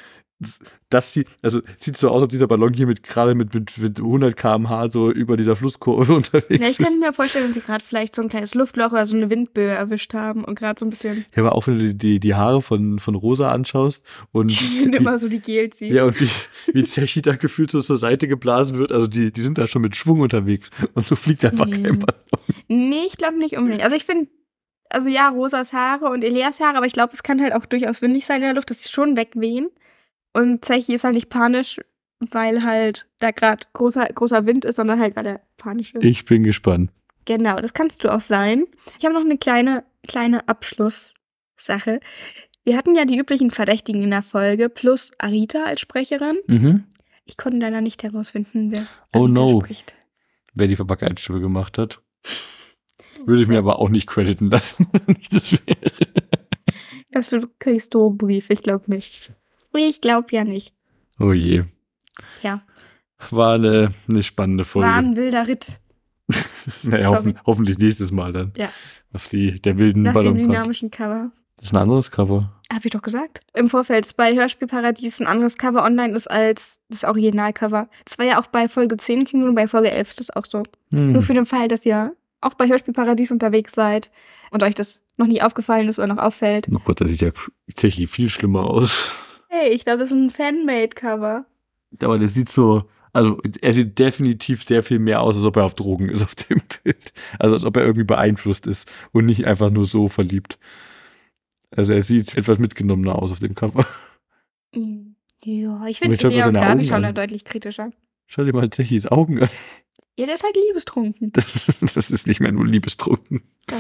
das sieht, also sieht so aus, als ob dieser Ballon hier mit gerade mit, mit, mit 100 km/h so über dieser Flusskurve unterwegs Ja, ich ist. könnte mir vorstellen, dass sie gerade vielleicht so ein kleines Luftloch oder so eine Windböe erwischt haben und gerade so ein bisschen. Ja, aber auch wenn du die- die, Haare von, von Rosa anschaust und Die sind immer so die Gels sie. ja, und wie, wie Zechi da gefühlt so zur Seite geblasen wird, also die, die sind da schon mit Schwung unterwegs und so fliegt einfach kein Mhm. Ballon. Nee, ich glaube nicht unbedingt. Also ich finde, also ja, Rosas Haare und Elias Haare, aber ich glaube, es kann halt auch durchaus windig sein in der Luft, dass sie schon wegwehen. Und Zechi ist halt nicht panisch, weil halt da gerade großer, großer Wind ist, sondern halt, weil er panisch ist. Ich bin gespannt. Genau, das kannst du auch sein. Ich habe noch eine kleine, kleine Abschlusssache. Wir hatten ja die üblichen Verdächtigen in der Folge plus Arita als Sprecherin. Mhm. Ich konnte leider nicht herausfinden, wer Oh Arita no. spricht. Wer die Papageienstimme gemacht hat. Würde ich mir aber auch nicht crediten lassen, wenn ich das wäre. Das kriegst du Brief, ich glaube nicht. Ich glaube ja nicht. Oh je. Ja. War eine, eine spannende Folge. War ein wilder Ritt. naja, hoffen, hoffentlich nächstes Mal dann. Ja. Auf die, der wilden Nach dem dynamischen Cover. Das ist ein anderes Cover. Hab ich doch gesagt. Im Vorfeld ist bei Hörspielparadies ein anderes Cover online ist als das Originalcover. Das war ja auch bei Folge 10 schon und bei Folge 11 ist das auch so. Hm. Nur für den Fall, dass ihr auch bei Hörspielparadies unterwegs seid und euch das noch nie aufgefallen ist oder noch auffällt. Oh Gott, das sieht ja tatsächlich viel schlimmer aus. Hey, ich glaube, das ist ein Fanmade-Cover. Aber der sieht so, also er sieht definitiv sehr viel mehr aus, als ob er auf Drogen ist auf dem Bild. Also als ob er irgendwie beeinflusst ist und nicht einfach nur so verliebt. Also er sieht etwas mitgenommener aus auf dem Cover. Mm, Ja, ich finde Gabi Augen schon deutlich kritischer. Schau dir mal Techis Augen an. Ja, der ist halt liebestrunken. Das, das ist nicht mehr nur Liebestrunken. Doch.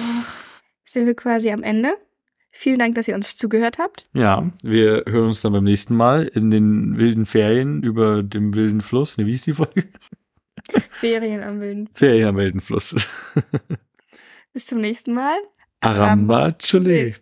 Sind wir quasi am Ende. Vielen Dank, dass ihr uns zugehört habt. Ja, wir hören uns dann beim nächsten Mal in den wilden Ferien über dem wilden Fluss. Ne, wie ist die Folge? Ferien am Wilden. Ferien am wilden Fluss. Bis zum nächsten Mal. Aramba Chole.